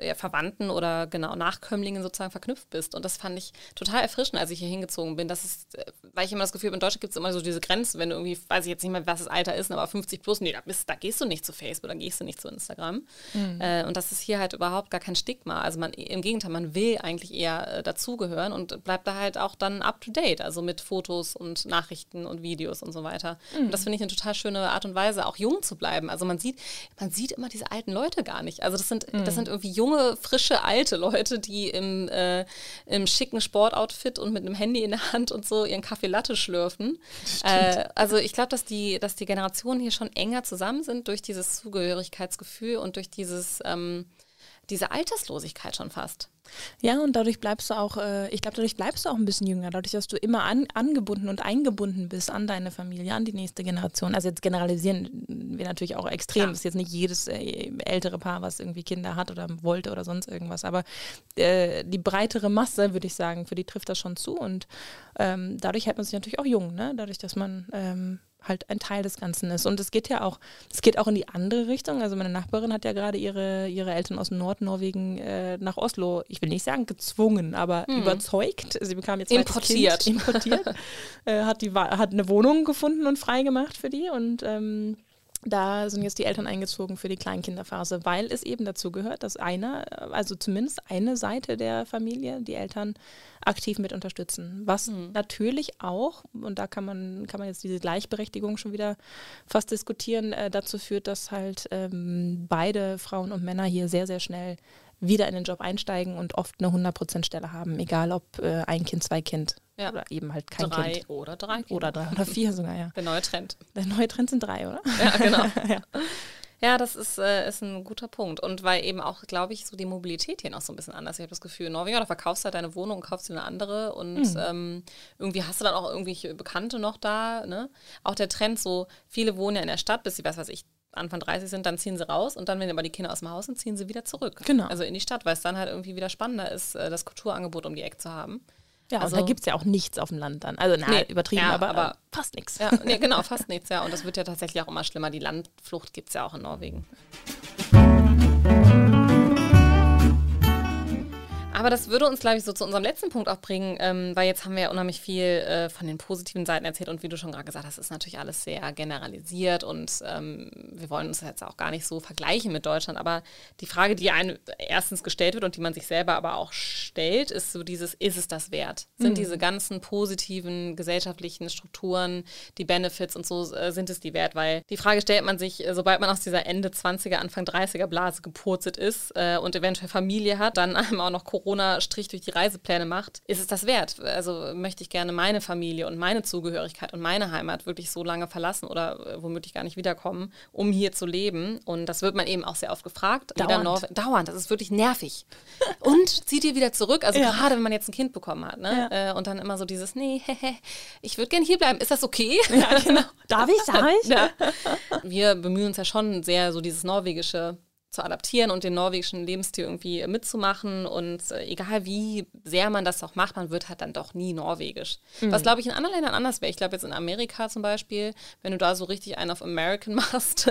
ja, Verwandten oder genau Nachkömmlingen sozusagen verknüpft bist. Und das fand ich total erfrischend, als ich hier hingezogen bin. Das ist, äh, weil ich immer das Gefühl habe, in Deutschland gibt es immer so diese Grenzen, wenn du irgendwie, weiß ich jetzt nicht mehr, was das Alter ist, aber 50 plus, nee, da, bist, da gehst du nicht zu Facebook, da gehst du nicht zu Instagram. Mhm. Äh, und das ist hier halt überhaupt gar kein Stigma. Also man, im Gegenteil, man will eigentlich eher äh, dazugehören und bleibt da halt auch dann up to date, also mit Fotos und Nachrichten und Videos und so weiter. Mhm. Und das finde ich eine total schöne Art und Weise, auch jung zu bleiben. Also man sieht, man sieht immer diese alten Leute gar nicht. Also das sind, mhm. das sind irgendwie junge junge, frische, alte Leute, die im, äh, im schicken Sportoutfit und mit einem Handy in der Hand und so ihren Kaffee Latte schlürfen. Äh, also ich glaube, dass die, dass die Generationen hier schon enger zusammen sind durch dieses Zugehörigkeitsgefühl und durch dieses, ähm, diese Alterslosigkeit schon fast. Ja, und dadurch bleibst du auch, äh, ich glaube, dadurch bleibst du auch ein bisschen jünger, dadurch, dass du immer an, angebunden und eingebunden bist an deine Familie, an die nächste Generation. Also jetzt generalisieren wir natürlich auch extrem. Es ist jetzt nicht jedes äh, ältere Paar, was irgendwie Kinder hat oder wollte oder sonst irgendwas. Aber äh, die breitere Masse, würde ich sagen, für die trifft das schon zu. Und ähm, dadurch hält man sich natürlich auch jung, ne? Dadurch, dass man ähm, halt ein Teil des Ganzen ist. Und es geht ja auch, es geht auch in die andere Richtung. Also meine Nachbarin hat ja gerade ihre, ihre Eltern aus Nordnorwegen äh, nach Oslo, ich will nicht sagen gezwungen, aber hm. überzeugt. Sie bekam jetzt importiert. Kind, importiert. äh, hat, die, hat eine Wohnung gefunden und freigemacht für die und ähm, da sind jetzt die Eltern eingezogen für die Kleinkinderphase, weil es eben dazu gehört, dass einer, also zumindest eine Seite der Familie, die Eltern aktiv mit unterstützen. Was mhm. natürlich auch, und da kann man, kann man jetzt diese Gleichberechtigung schon wieder fast diskutieren, äh, dazu führt, dass halt ähm, beide Frauen und Männer hier sehr, sehr schnell wieder in den Job einsteigen und oft eine 100% Stelle haben, egal ob äh, ein Kind, zwei Kind ja. oder eben halt kein drei Kind. Oder drei Kinder. Oder drei oder vier sogar, ja. Der neue Trend. Der neue Trend sind drei, oder? Ja, genau. ja. Ja, das ist, äh, ist ein guter Punkt. Und weil eben auch, glaube ich, so die Mobilität hier noch so ein bisschen anders. Ich habe das Gefühl, in Norwegen, da verkaufst du halt deine Wohnung und kaufst dir eine andere und mhm. ähm, irgendwie hast du dann auch irgendwelche Bekannte noch da. Ne? Auch der Trend, so viele wohnen ja in der Stadt, bis sie, weiß was ich, Anfang 30 sind, dann ziehen sie raus und dann, wenn aber die Kinder aus dem Haus sind, ziehen sie wieder zurück. Genau. Also in die Stadt, weil es dann halt irgendwie wieder spannender ist, äh, das Kulturangebot um die Ecke zu haben. Ja, also, da gibt es ja auch nichts auf dem Land dann. Also, na, nee, übertrieben, ja, aber, aber, fast nichts. Ja, nee, genau, fast nichts, ja. Und das wird ja tatsächlich auch immer schlimmer. Die Landflucht gibt es ja auch in Norwegen. Aber das würde uns, glaube ich, so zu unserem letzten Punkt auch bringen, ähm, weil jetzt haben wir ja unheimlich viel äh, von den positiven Seiten erzählt und wie du schon gerade gesagt hast, ist natürlich alles sehr generalisiert und ähm, wir wollen uns jetzt auch gar nicht so vergleichen mit Deutschland. Aber die Frage, die einem erstens gestellt wird und die man sich selber aber auch stellt, ist so dieses, ist es das wert? Sind mhm. diese ganzen positiven gesellschaftlichen Strukturen, die Benefits und so, äh, sind es die wert? Weil die Frage stellt man sich, äh, sobald man aus dieser Ende 20er, Anfang 30er Blase gepurzelt ist äh, und eventuell Familie hat, dann einem auch noch Corona Corona-Strich durch die Reisepläne macht, ist es das wert? Also möchte ich gerne meine Familie und meine Zugehörigkeit und meine Heimat wirklich so lange verlassen oder äh, womöglich gar nicht wiederkommen, um hier zu leben? Und das wird man eben auch sehr oft gefragt. Dauernd. Dauernd, das ist wirklich nervig. und zieht ihr wieder zurück? Also ja. gerade wenn man jetzt ein Kind bekommen hat, ne? Ja. Äh, und dann immer so dieses, nee, hehe, ich würde gerne hier bleiben. Ist das okay? Ja, genau. Darf ich? Darf ich? Ja. Wir bemühen uns ja schon sehr, so dieses norwegische zu adaptieren und den norwegischen Lebensstil irgendwie mitzumachen. Und äh, egal wie sehr man das auch macht, man wird halt dann doch nie norwegisch. Mhm. Was, glaube ich, in anderen Ländern anders wäre. Ich glaube, jetzt in Amerika zum Beispiel, wenn du da so richtig einen auf American machst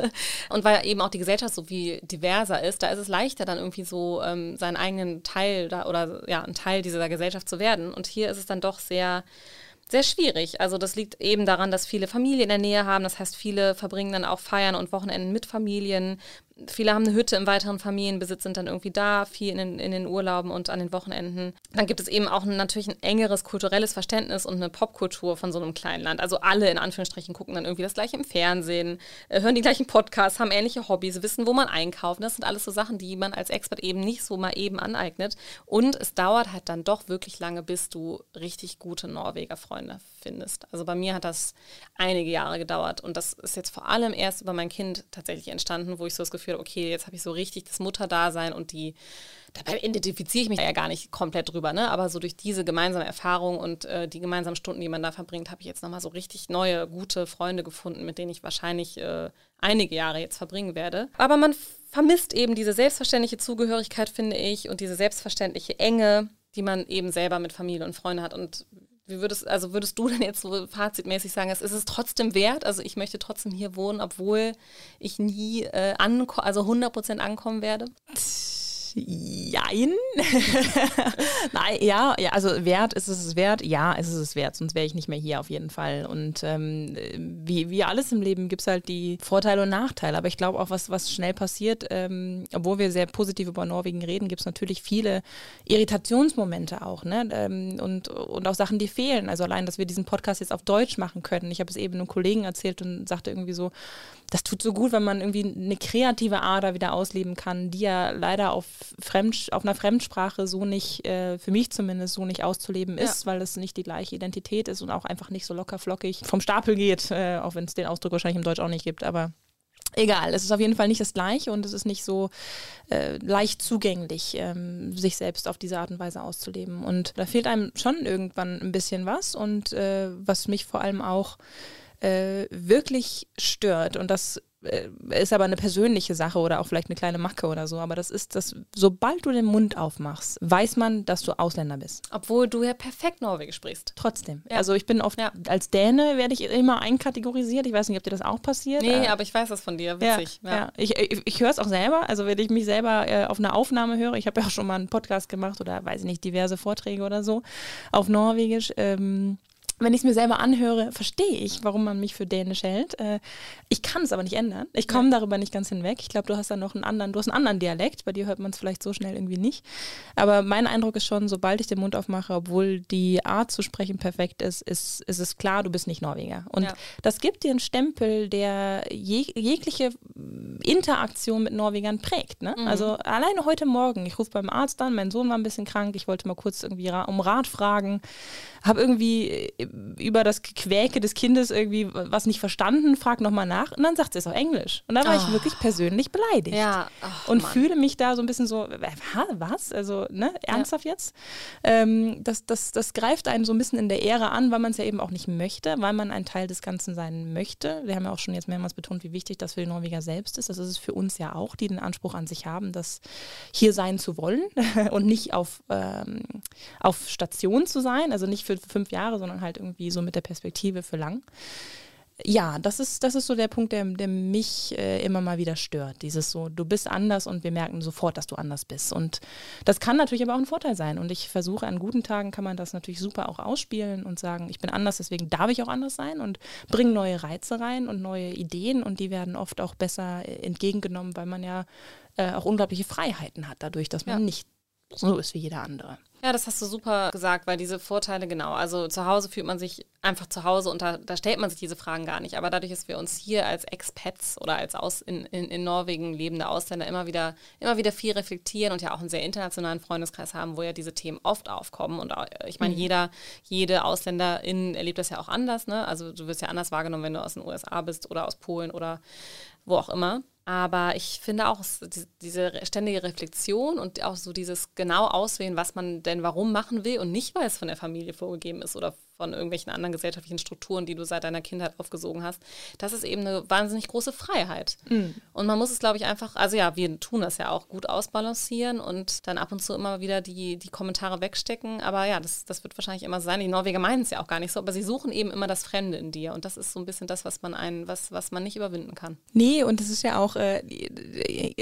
und weil eben auch die Gesellschaft so viel diverser ist, da ist es leichter, dann irgendwie so ähm, seinen eigenen Teil da oder ja, ein Teil dieser Gesellschaft zu werden. Und hier ist es dann doch sehr sehr schwierig. Also das liegt eben daran, dass viele Familien in der Nähe haben. Das heißt, viele verbringen dann auch Feiern und Wochenenden mit Familien viele haben eine Hütte im weiteren Familienbesitz, sind dann irgendwie da, viel in den, in den Urlauben und an den Wochenenden. Dann gibt es eben auch ein, natürlich ein engeres kulturelles Verständnis und eine Popkultur von so einem kleinen Land. Also alle in Anführungsstrichen gucken dann irgendwie das gleiche im Fernsehen, äh, hören die gleichen Podcasts, haben ähnliche Hobbys, wissen, wo man einkauft. Das sind alles so Sachen, die man als Expert eben nicht so mal eben aneignet. Und es dauert halt dann doch wirklich lange, bis du richtig gute Norweger Freunde findest. Also bei mir hat das einige Jahre gedauert und das ist jetzt vor allem erst über mein Kind tatsächlich entstanden, wo ich so das Gefühl Gefühl, okay, jetzt habe ich so richtig das Mutterdasein und die, dabei identifiziere ich mich ja gar nicht komplett drüber, ne? aber so durch diese gemeinsame Erfahrung und äh, die gemeinsamen Stunden, die man da verbringt, habe ich jetzt nochmal so richtig neue, gute Freunde gefunden, mit denen ich wahrscheinlich äh, einige Jahre jetzt verbringen werde. Aber man vermisst eben diese selbstverständliche Zugehörigkeit, finde ich, und diese selbstverständliche Enge, die man eben selber mit Familie und Freunden hat. Und wie würdest, also würdest du denn jetzt so fazitmäßig sagen, es ist es trotzdem wert? Also ich möchte trotzdem hier wohnen, obwohl ich nie äh, also 100% ankommen werde? Jein. Nein, ja, ja, also wert ist es wert, ja, ist es wert, sonst wäre ich nicht mehr hier auf jeden Fall. Und ähm, wie, wie alles im Leben gibt es halt die Vorteile und Nachteile. Aber ich glaube auch, was, was schnell passiert, ähm, obwohl wir sehr positiv über Norwegen reden, gibt es natürlich viele Irritationsmomente auch, ne? Ähm, und, und auch Sachen, die fehlen. Also allein, dass wir diesen Podcast jetzt auf Deutsch machen können. Ich habe es eben einem Kollegen erzählt und sagte irgendwie so, das tut so gut, wenn man irgendwie eine kreative Ader wieder ausleben kann, die ja leider auf Fremd, auf einer Fremdsprache so nicht, äh, für mich zumindest so nicht auszuleben ist, ja. weil es nicht die gleiche Identität ist und auch einfach nicht so locker flockig vom Stapel geht, äh, auch wenn es den Ausdruck wahrscheinlich im Deutsch auch nicht gibt, aber Egal, es ist auf jeden Fall nicht das Gleiche und es ist nicht so äh, leicht zugänglich, ähm, sich selbst auf diese Art und Weise auszuleben. Und da fehlt einem schon irgendwann ein bisschen was und äh, was mich vor allem auch äh, wirklich stört und das äh, ist aber eine persönliche Sache oder auch vielleicht eine kleine Macke oder so. Aber das ist das, sobald du den Mund aufmachst, weiß man, dass du Ausländer bist. Obwohl du ja perfekt Norwegisch sprichst. Trotzdem. Ja. Also ich bin oft, ja. als Däne werde ich immer einkategorisiert. Ich weiß nicht, ob dir das auch passiert. Nee, äh, aber ich weiß das von dir. Witzig. Ja, ja. Ich, ich, ich höre es auch selber. Also wenn ich mich selber äh, auf einer Aufnahme höre, ich habe ja auch schon mal einen Podcast gemacht oder weiß ich nicht, diverse Vorträge oder so auf Norwegisch. Ähm, wenn ich es mir selber anhöre, verstehe ich, warum man mich für dänisch hält. Äh, ich kann es aber nicht ändern. Ich komme ja. darüber nicht ganz hinweg. Ich glaube, du hast da noch einen anderen, du hast einen anderen Dialekt. Bei dir hört man es vielleicht so schnell irgendwie nicht. Aber mein Eindruck ist schon, sobald ich den Mund aufmache, obwohl die Art zu sprechen perfekt ist, ist, ist es klar, du bist nicht Norweger. Und ja. das gibt dir einen Stempel, der jeg jegliche Interaktion mit Norwegern prägt. Ne? Mhm. Also alleine heute Morgen, ich rufe beim Arzt an, mein Sohn war ein bisschen krank, ich wollte mal kurz irgendwie um Rat fragen, habe irgendwie über das Quäke des Kindes irgendwie was nicht verstanden, frag nochmal nach und dann sagt sie es auf Englisch. Und da war oh. ich wirklich persönlich beleidigt. Ja. Oh, und Mann. fühle mich da so ein bisschen so, was? Also, ne, ernsthaft ja. jetzt? Ähm, das, das, das greift einen so ein bisschen in der Ehre an, weil man es ja eben auch nicht möchte, weil man ein Teil des Ganzen sein möchte. Wir haben ja auch schon jetzt mehrmals betont, wie wichtig das für die Norweger selbst ist. Das ist es für uns ja auch, die den Anspruch an sich haben, das hier sein zu wollen und nicht auf, ähm, auf Station zu sein, also nicht für fünf Jahre, sondern halt irgendwie so mit der Perspektive für lang. Ja, das ist, das ist so der Punkt, der, der mich äh, immer mal wieder stört. Dieses so, du bist anders und wir merken sofort, dass du anders bist. Und das kann natürlich aber auch ein Vorteil sein. Und ich versuche, an guten Tagen kann man das natürlich super auch ausspielen und sagen, ich bin anders, deswegen darf ich auch anders sein und bringe neue Reize rein und neue Ideen und die werden oft auch besser äh, entgegengenommen, weil man ja äh, auch unglaubliche Freiheiten hat, dadurch, dass man ja. nicht so ist wie jeder andere. Ja, das hast du super gesagt, weil diese Vorteile, genau, also zu Hause fühlt man sich einfach zu Hause und da, da stellt man sich diese Fragen gar nicht. Aber dadurch, dass wir uns hier als Expats oder als aus, in, in, in Norwegen lebende Ausländer immer wieder, immer wieder viel reflektieren und ja auch einen sehr internationalen Freundeskreis haben, wo ja diese Themen oft aufkommen. Und ich meine, mhm. jeder, jede Ausländerin erlebt das ja auch anders, ne? Also du wirst ja anders wahrgenommen, wenn du aus den USA bist oder aus Polen oder wo auch immer. Aber ich finde auch diese ständige Reflexion und auch so dieses genau auswählen, was man denn warum machen will und nicht, weil es von der Familie vorgegeben ist oder von irgendwelchen anderen gesellschaftlichen Strukturen, die du seit deiner Kindheit aufgesogen hast. Das ist eben eine wahnsinnig große Freiheit. Mhm. Und man muss es, glaube ich, einfach, also ja, wir tun das ja auch gut ausbalancieren und dann ab und zu immer wieder die, die Kommentare wegstecken. Aber ja, das, das wird wahrscheinlich immer sein. Die Norweger meinen es ja auch gar nicht so, aber sie suchen eben immer das Fremde in dir. Und das ist so ein bisschen das, was man einen, was, was man nicht überwinden kann. Nee, und das ist ja auch, äh,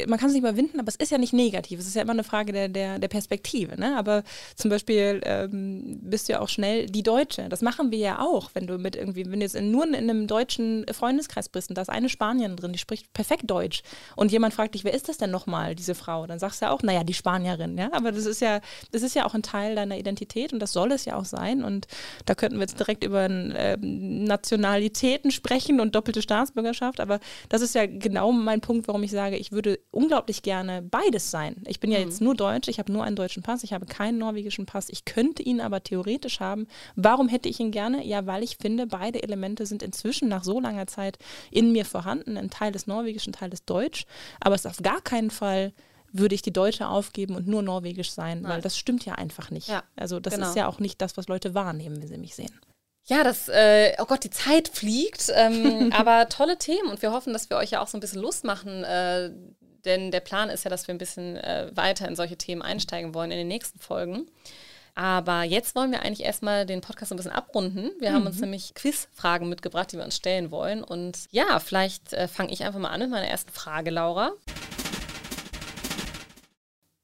man kann es nicht überwinden, aber es ist ja nicht negativ. Es ist ja immer eine Frage der, der, der Perspektive. Ne? Aber zum Beispiel ähm, bist du ja auch schnell die Deutsche. Das machen wir ja auch, wenn du mit irgendwie, wenn du jetzt in, nur in einem deutschen Freundeskreis bist und da ist eine Spanierin drin, die spricht perfekt Deutsch und jemand fragt dich, wer ist das denn nochmal, diese Frau? Dann sagst du ja auch, naja, die Spanierin, ja. Aber das ist ja, das ist ja auch ein Teil deiner Identität und das soll es ja auch sein. Und da könnten wir jetzt direkt über äh, Nationalitäten sprechen und doppelte Staatsbürgerschaft, aber das ist ja genau mein Punkt, warum ich sage, ich würde unglaublich gerne beides sein. Ich bin ja mhm. jetzt nur Deutsch, ich habe nur einen deutschen Pass, ich habe keinen norwegischen Pass, ich könnte ihn aber theoretisch haben. Warum hätte ich ihn gerne? Ja, weil ich finde, beide Elemente sind inzwischen nach so langer Zeit in mir vorhanden. Ein Teil ist Norwegisch, ein Teil ist Deutsch. Aber es ist auf gar keinen Fall würde ich die Deutsche aufgeben und nur Norwegisch sein, Nein. weil das stimmt ja einfach nicht. Ja, also das genau. ist ja auch nicht das, was Leute wahrnehmen, wenn sie mich sehen. Ja, das, äh, oh Gott, die Zeit fliegt, ähm, aber tolle Themen und wir hoffen, dass wir euch ja auch so ein bisschen Lust machen, äh, denn der Plan ist ja, dass wir ein bisschen äh, weiter in solche Themen einsteigen wollen in den nächsten Folgen. Aber jetzt wollen wir eigentlich erstmal den Podcast ein bisschen abrunden. Wir mhm. haben uns mhm. nämlich Quizfragen mitgebracht, die wir uns stellen wollen. Und ja, vielleicht äh, fange ich einfach mal an mit meiner ersten Frage, Laura.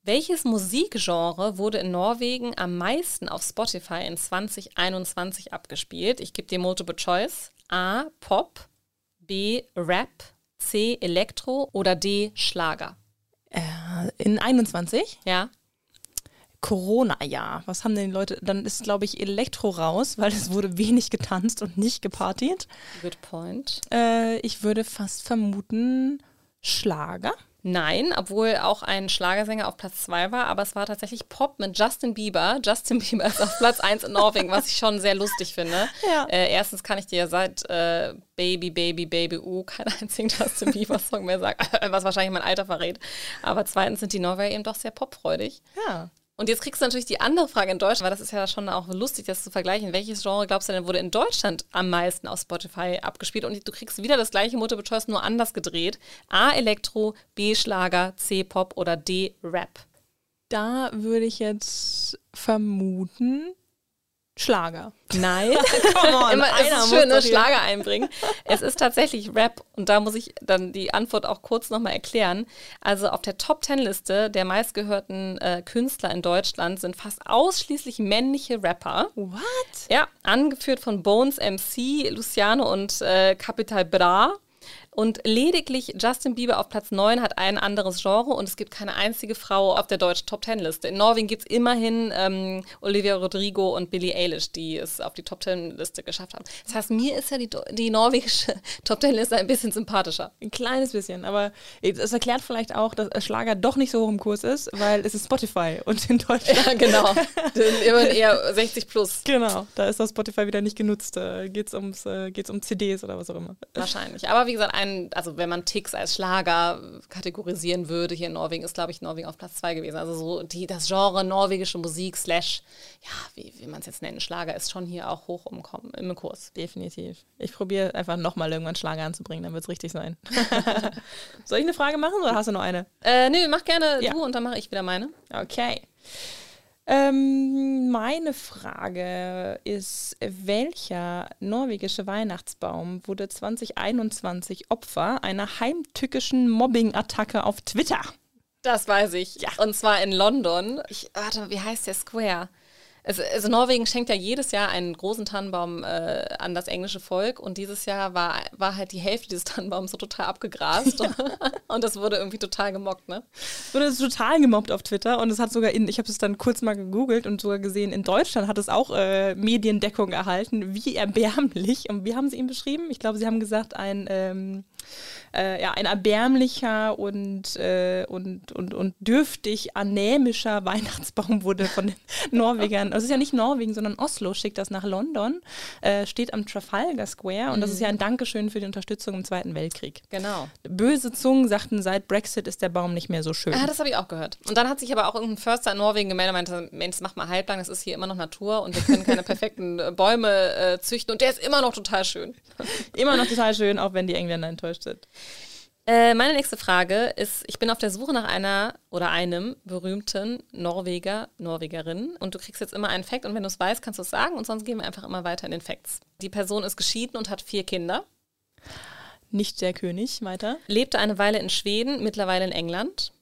Welches Musikgenre wurde in Norwegen am meisten auf Spotify in 2021 abgespielt? Ich gebe dir Multiple Choice. A. Pop, B. Rap, C. Elektro oder D. Schlager? Äh, in 21? Ja. Corona-Jahr. Was haben denn die Leute? Dann ist, glaube ich, Elektro raus, weil es wurde wenig getanzt und nicht gepartiert. Good point. Äh, ich würde fast vermuten Schlager. Nein, obwohl auch ein Schlagersänger auf Platz 2 war, aber es war tatsächlich Pop mit Justin Bieber. Justin Bieber ist auf Platz 1 in Norwegen, was ich schon sehr lustig finde. Ja. Äh, erstens kann ich dir seit äh, Baby, Baby, Baby, uh, keinen einzigen Justin Bieber-Song mehr sagen, was wahrscheinlich mein Alter verrät. Aber zweitens sind die Norweger eben doch sehr popfreudig. Ja. Und jetzt kriegst du natürlich die andere Frage in Deutschland, weil das ist ja schon auch lustig, das zu vergleichen. Welches Genre glaubst du denn wurde in Deutschland am meisten auf Spotify abgespielt? Und du kriegst wieder das gleiche Mutter Choice, nur anders gedreht. A. Elektro, B. Schlager, C. Pop oder D. Rap. Da würde ich jetzt vermuten, Schlager. Nein, Come on, immer es einer ist muss schön, ne, Schlager einbringen. Es ist tatsächlich Rap und da muss ich dann die Antwort auch kurz nochmal erklären. Also auf der Top Ten Liste der meistgehörten äh, Künstler in Deutschland sind fast ausschließlich männliche Rapper. What? Ja, angeführt von Bones MC, Luciano und äh, Capital Bra. Und lediglich Justin Bieber auf Platz 9 hat ein anderes Genre und es gibt keine einzige Frau auf der deutschen Top 10 Liste. In Norwegen gibt es immerhin ähm, Olivia Rodrigo und Billie Eilish, die es auf die Top 10 Liste geschafft haben. Das heißt, mir ist ja die, die norwegische Top 10 Liste ein bisschen sympathischer. Ein kleines bisschen, aber es erklärt vielleicht auch, dass Schlager doch nicht so hoch im Kurs ist, weil es ist Spotify und in Deutschland. Ja, genau. Immerhin eher 60 plus. Genau, da ist das Spotify wieder nicht genutzt. Geht es äh, geht's um CDs oder was auch immer. Wahrscheinlich. Aber wie gesagt, ein, also wenn man Ticks als Schlager kategorisieren würde, hier in Norwegen, ist, glaube ich, Norwegen auf Platz 2 gewesen. Also so die, das Genre norwegische Musik slash, ja, wie, wie man es jetzt nennt, Schlager ist schon hier auch hoch im, Kom- im Kurs. Definitiv. Ich probiere einfach nochmal irgendwann Schlager anzubringen, dann wird es richtig sein. Soll ich eine Frage machen oder hast du noch eine? Äh, nö, mach gerne Ja. du und dann mache ich wieder meine. Okay. Ähm, meine Frage ist, welcher norwegische Weihnachtsbaum wurde 2021 Opfer einer heimtückischen Mobbing-Attacke auf Twitter? Das weiß ich. Ja. Und zwar in London. Ich, warte, wie heißt der Square? Also, also Norwegen schenkt ja jedes Jahr einen großen Tannenbaum äh, an das englische Volk und dieses Jahr war, war halt die Hälfte dieses Tannenbaums so total abgegrast und das wurde irgendwie total gemockt, ne? wurde total gemobbt auf Twitter und es hat sogar in, ich habe es dann kurz mal gegoogelt und sogar gesehen, in Deutschland hat es auch äh, Mediendeckung erhalten. Wie erbärmlich. Und wie haben sie ihn beschrieben? Ich glaube, sie haben gesagt, ein, ähm, äh, ja, ein erbärmlicher und, äh, und, und, und dürftig anämischer Weihnachtsbaum wurde von den Norwegern. Es ist ja nicht Norwegen, sondern Oslo schickt das nach London, äh, steht am Trafalgar Square und das ist ja ein Dankeschön für die Unterstützung im Zweiten Weltkrieg. Genau. Böse Zungen sagten, seit Brexit ist der Baum nicht mehr so schön. Ja, das habe ich auch gehört. Und dann hat sich aber auch irgendein Förster in Norwegen gemeldet und meinte, Mensch, das macht mal halblang, das ist hier immer noch Natur und wir können keine perfekten äh, Bäume äh, züchten und der ist immer noch total schön. Immer noch total schön, auch wenn die Engländer enttäuscht sind. Äh, meine nächste Frage ist, ich bin auf der Suche nach einer oder einem berühmten Norweger, Norwegerin und du kriegst jetzt immer einen Fact und wenn du es weißt, kannst du es sagen und sonst gehen wir einfach immer weiter in den Facts. Die Person ist geschieden und hat vier Kinder, Nicht der König, weiter. lebte eine Weile in Schweden, mittlerweile in England.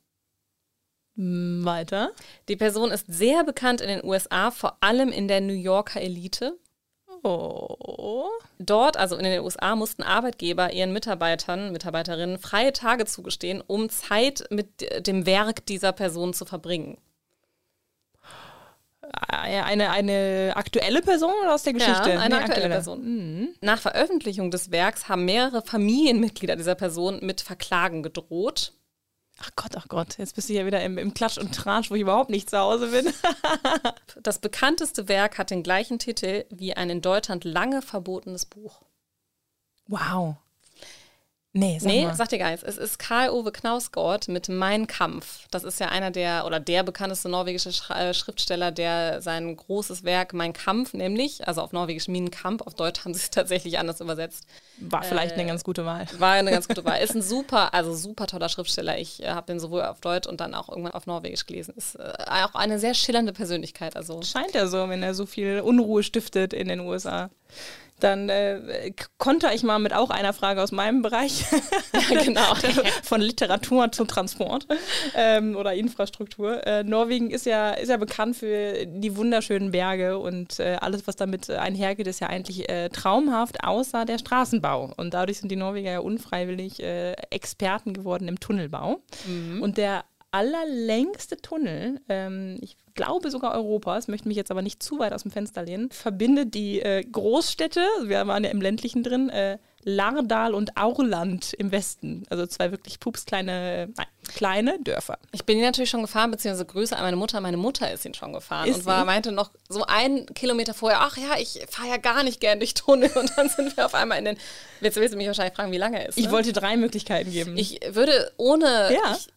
Mm, Weiter. Die Person ist sehr bekannt in den USA, vor allem in der New Yorker Elite. Oh. Dort, also in den USA, mussten Arbeitgeber ihren Mitarbeitern, Mitarbeiterinnen freie Tage zugestehen, um Zeit mit dem Werk dieser Person zu verbringen. Äh, Eine, eine aktuelle Person oder aus der Geschichte? Ja, eine Nee, aktuelle aktuelle. Person. Nach Veröffentlichung des Werks haben mehrere Familienmitglieder dieser Person mit Verklagen gedroht. Ach Gott, ach Gott. Jetzt bist du hier wieder im, im Klatsch und Tratsch, wo ich überhaupt nicht zu Hause bin. Das bekannteste Werk hat den gleichen Titel wie ein in Deutschland lange verbotenes Buch. Wow. Nee, sag nee, mal. sag dir gar nichts. Es ist Karl-Ove Knausgård mit Mein Kampf. Das ist ja einer der, oder der bekannteste norwegische Sch äh, Schriftsteller, der sein großes Werk Mein Kampf, nämlich, also auf Norwegisch Min Kamp, auf Deutsch haben sie es tatsächlich anders übersetzt, War vielleicht äh, eine ganz gute Wahl. war eine ganz gute Wahl. Ist ein super, also super toller Schriftsteller. Ich äh, habe den sowohl auf Deutsch und dann auch irgendwann auf Norwegisch gelesen. Ist äh, auch eine sehr schillernde Persönlichkeit. Also Scheint ja so, wenn er so viel Unruhe stiftet in den USA. Dann äh, k- konter ich mal mit auch einer Frage aus meinem Bereich. ja, genau. Von Literatur zum Transport ähm, oder Infrastruktur. Äh, Norwegen ist ja, ist ja bekannt für die wunderschönen Berge und äh, alles, was damit einhergeht, ist ja eigentlich äh, traumhaft, außer der Straßenbau. Und dadurch sind die Norweger ja unfreiwillig äh, Experten geworden im Tunnelbau. Und der allerlängste Tunnel, ähm, ich glaube sogar Europas, möchte mich jetzt aber nicht zu weit aus dem Fenster lehnen, verbindet die äh, Großstädte, wir waren ja im ländlichen drin, äh, Lardal und Aurland im Westen. Also zwei wirklich pupskleine, nein, kleine Dörfer. Ich bin ihn natürlich schon gefahren, beziehungsweise Grüße an meine Mutter. Meine Mutter ist ihn schon gefahren Ist und war, meinte noch so einen Kilometer vorher, ach ja, ich fahre ja gar nicht gern durch Tunnel. Und dann sind wir auf einmal in den. Jetzt willst du mich wahrscheinlich fragen, wie lange er ist. Ich ne? wollte drei Möglichkeiten geben. Ich würde ohne. Ja. Ich,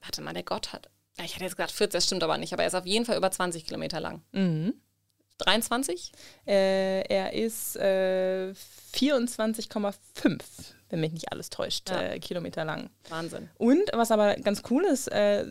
warte mal, der Gott hat. Ich hätte jetzt gesagt 40, das stimmt aber nicht, aber er ist auf jeden Fall über 20 Kilometer lang. Mhm. 23? Äh, er ist äh, 24,5, wenn mich nicht alles täuscht, Ja. äh, Kilometer lang. Wahnsinn. Und was aber ganz cool ist, äh,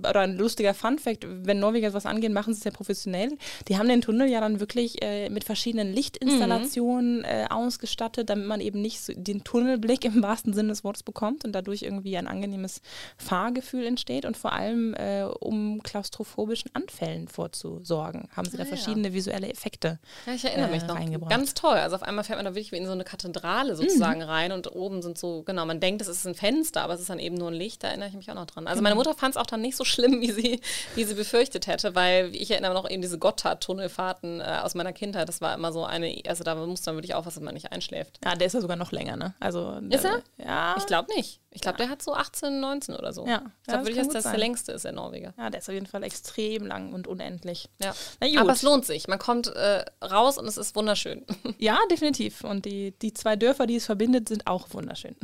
oder ein lustiger Fun-Fact, wenn Norweger was angehen, machen sie es ja professionell. Die haben den Tunnel ja dann wirklich äh, mit verschiedenen Lichtinstallationen äh, ausgestattet, damit man eben nicht so den Tunnelblick im wahrsten Sinne des Wortes bekommt und dadurch irgendwie ein angenehmes Fahrgefühl entsteht und vor allem, äh, um klaustrophobischen Anfällen vorzusorgen, haben sie da Ah, ja. verschiedene visuelle Effekte. Ja, ich erinnere äh, mich noch. Ganz toll. Also auf einmal fährt man da wirklich wie in so eine Kathedrale sozusagen rein und oben sind so, genau, man denkt, es ist ein Fenster, aber es ist dann eben nur ein Licht, da erinnere ich mich auch noch dran. Also meine Mutter fand es auch dann nicht so schlimm, wie sie, wie sie befürchtet hätte, weil ich erinnere noch eben diese Gotthard-Tunnelfahrten äh, aus meiner Kindheit, das war immer so eine, also da muss man wirklich aufpassen, dass man nicht einschläft. Ja, der ist ja sogar noch länger, ne? Also, Ist er? äh, Ja. Ich glaube nicht. Ich glaube, der hat so 18, 19 oder so. Ja. Ja, Ich glaube das wirklich, dass das der längste ist, der Norweger. Ja, der ist auf jeden Fall extrem lang und unendlich. Ja. Aber es lohnt sich. Man kommt äh, raus und es ist wunderschön. Ja, definitiv. Und die, die zwei Dörfer, die es verbindet, sind auch wunderschön.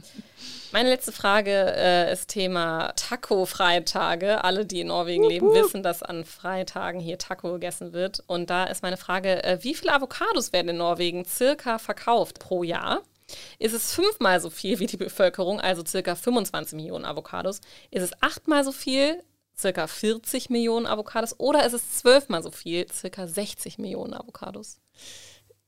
Meine letzte Frage äh, ist Thema Taco-Freitage. Alle, die in Norwegen leben, wissen, dass an Freitagen hier Taco gegessen wird. Und da ist meine Frage, äh, wie viele Avocados werden in Norwegen circa verkauft pro Jahr? Ist es fünfmal so viel wie die Bevölkerung, also circa 25 Millionen Avocados? Ist es achtmal so viel, circa 40 Millionen Avocados? Oder ist es zwölfmal so viel, circa 60 Millionen Avocados?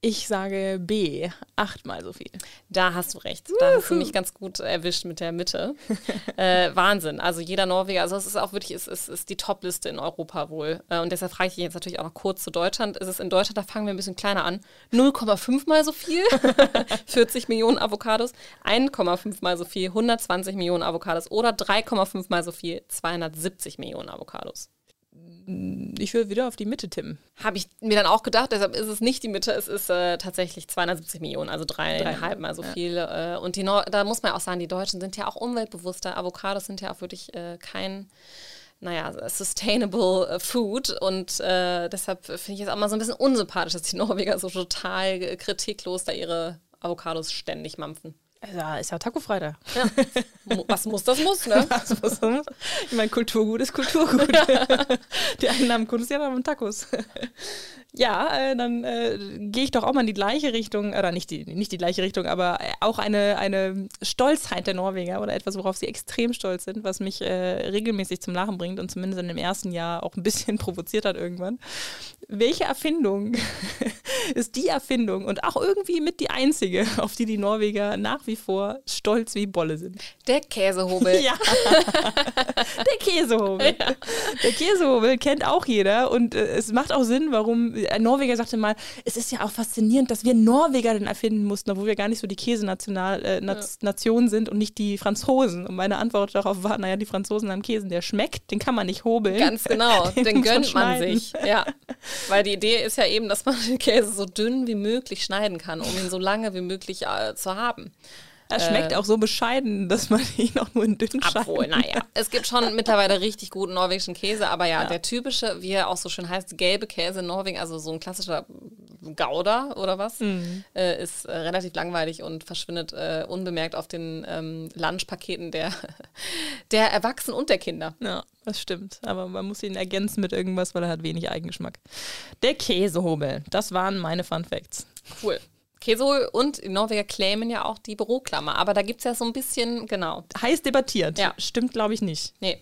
Ich sage B, achtmal so viel. Da hast du recht. Da hast du mich ganz gut erwischt mit der Mitte. äh, Wahnsinn. Also jeder Norweger, also es ist auch wirklich, es ist, ist die Top-Liste in Europa wohl. Äh, und deshalb frage ich dich jetzt natürlich auch noch kurz zu Deutschland. Ist es in Deutschland, da fangen wir ein bisschen kleiner an. 0,5 mal so viel, 40 Millionen Avocados, 1,5 mal so viel, 120 Millionen Avocados oder 3,5 mal so viel, 270 Millionen Avocados. Ich würde wieder auf die Mitte tippen. Habe ich mir dann auch gedacht, deshalb ist es nicht die Mitte, es ist äh, tatsächlich 270 Millionen, also dreieinhalb Mal so ja. viel. Äh, und die da muss man auch sagen, die Deutschen sind ja auch umweltbewusster. Avocados sind ja auch wirklich äh, kein, naja, sustainable äh, Food. Und äh, deshalb finde ich es auch mal so ein bisschen unsympathisch, dass die Norweger so total äh, kritiklos da ihre Avocados ständig mampfen. Ja, ist ja Taco-Freitag. Ja. Was muss, das muss, ne? Was soll man- ich meine, Kulturgut ist Kulturgut. die einen haben Kunst, die anderen haben Tacos. Ja, äh, dann äh, gehe ich doch auch mal in die gleiche Richtung, oder nicht die, nicht die gleiche Richtung, aber äh, auch eine, eine Stolzheit der Norweger oder etwas, worauf sie extrem stolz sind, was mich äh, regelmäßig zum Lachen bringt und zumindest in dem ersten Jahr auch ein bisschen provoziert hat irgendwann. Welche Erfindung ist die Erfindung und auch irgendwie mit die einzige, auf die die Norweger nach wie vor stolz wie Bolle sind? Der Käsehobel. Ja. Der Käsehobel. Der Käsehobel kennt auch jeder und äh, es macht auch Sinn, warum ein Norweger sagte mal, es ist ja auch faszinierend, dass wir Norweger den erfinden mussten, obwohl wir gar nicht so die Käsenation äh, Nation sind und nicht die Franzosen. Und meine Antwort darauf war, naja, die Franzosen haben Käsen, der schmeckt, den kann man nicht hobeln. Ganz genau, den man gönnt man sich. Ja. Weil die Idee ist ja eben, dass man den Käse so dünn wie möglich schneiden kann, um ihn so lange wie möglich äh, zu haben. Er schmeckt auch so bescheiden, dass man ihn auch nur in dünnen Scheiben... Obwohl, naja, es gibt schon mittlerweile richtig guten norwegischen Käse, aber ja, der typische, wie er auch so schön heißt, gelbe Käse in Norwegen, also so ein klassischer Gouda oder was, Mhm. äh, ist äh, relativ langweilig und verschwindet äh, unbemerkt auf den ähm, Lunchpaketen der, der Erwachsenen und der Kinder. Ja, das stimmt. Aber man muss ihn ergänzen mit irgendwas, weil er hat wenig Eigengeschmack. Der Käsehobel, das waren meine Fun Facts. Cool. Käsehol und die Norweger claimen ja auch die Büroklammer, aber da gibt es ja so ein bisschen, genau. Heiß debattiert. Ja. Stimmt, glaube ich, nicht. Nee.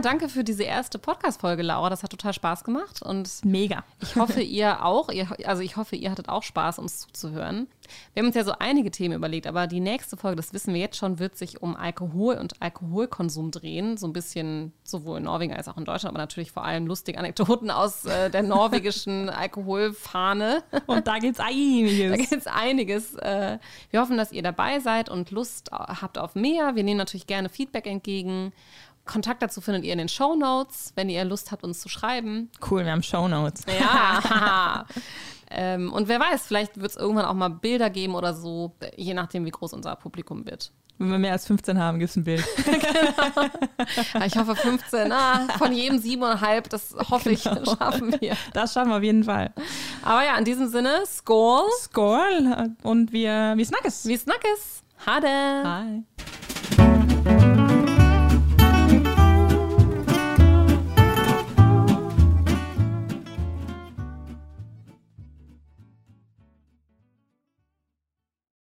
Ja, danke für diese erste Podcast-Folge, Laura. Das hat total Spaß gemacht und Mega. ich hoffe, ihr auch. Ihr, also ich hoffe, ihr hattet auch Spaß, uns zuzuhören. Wir haben uns ja so einige Themen überlegt, aber die nächste Folge, das wissen wir jetzt schon, wird sich um Alkohol und Alkoholkonsum drehen. So ein bisschen sowohl in Norwegen als auch in Deutschland, aber natürlich vor allem lustige Anekdoten aus äh, der norwegischen Alkoholfahne. Und da geht's einiges. Da gibt es einiges. Äh, wir hoffen, dass ihr dabei seid und Lust habt auf mehr. Wir nehmen natürlich gerne Feedback entgegen. Kontakt dazu findet ihr in den Show Notes, wenn ihr Lust habt, uns zu schreiben. Cool, wir haben Shownotes. Ja. Ähm, und wer weiß, vielleicht wird es irgendwann auch mal Bilder geben oder so, je nachdem, wie groß unser Publikum wird. Wenn wir mehr als 15 haben, gibt es ein Bild. genau. Ich hoffe 15. Ah, von jedem siebeneinhalb, das hoffe genau. ich, schaffen wir. Das schaffen wir auf jeden Fall. Aber ja, in diesem Sinne, Skål. Skål und wir, wir snackes. Wir snackes. Hade. Hi.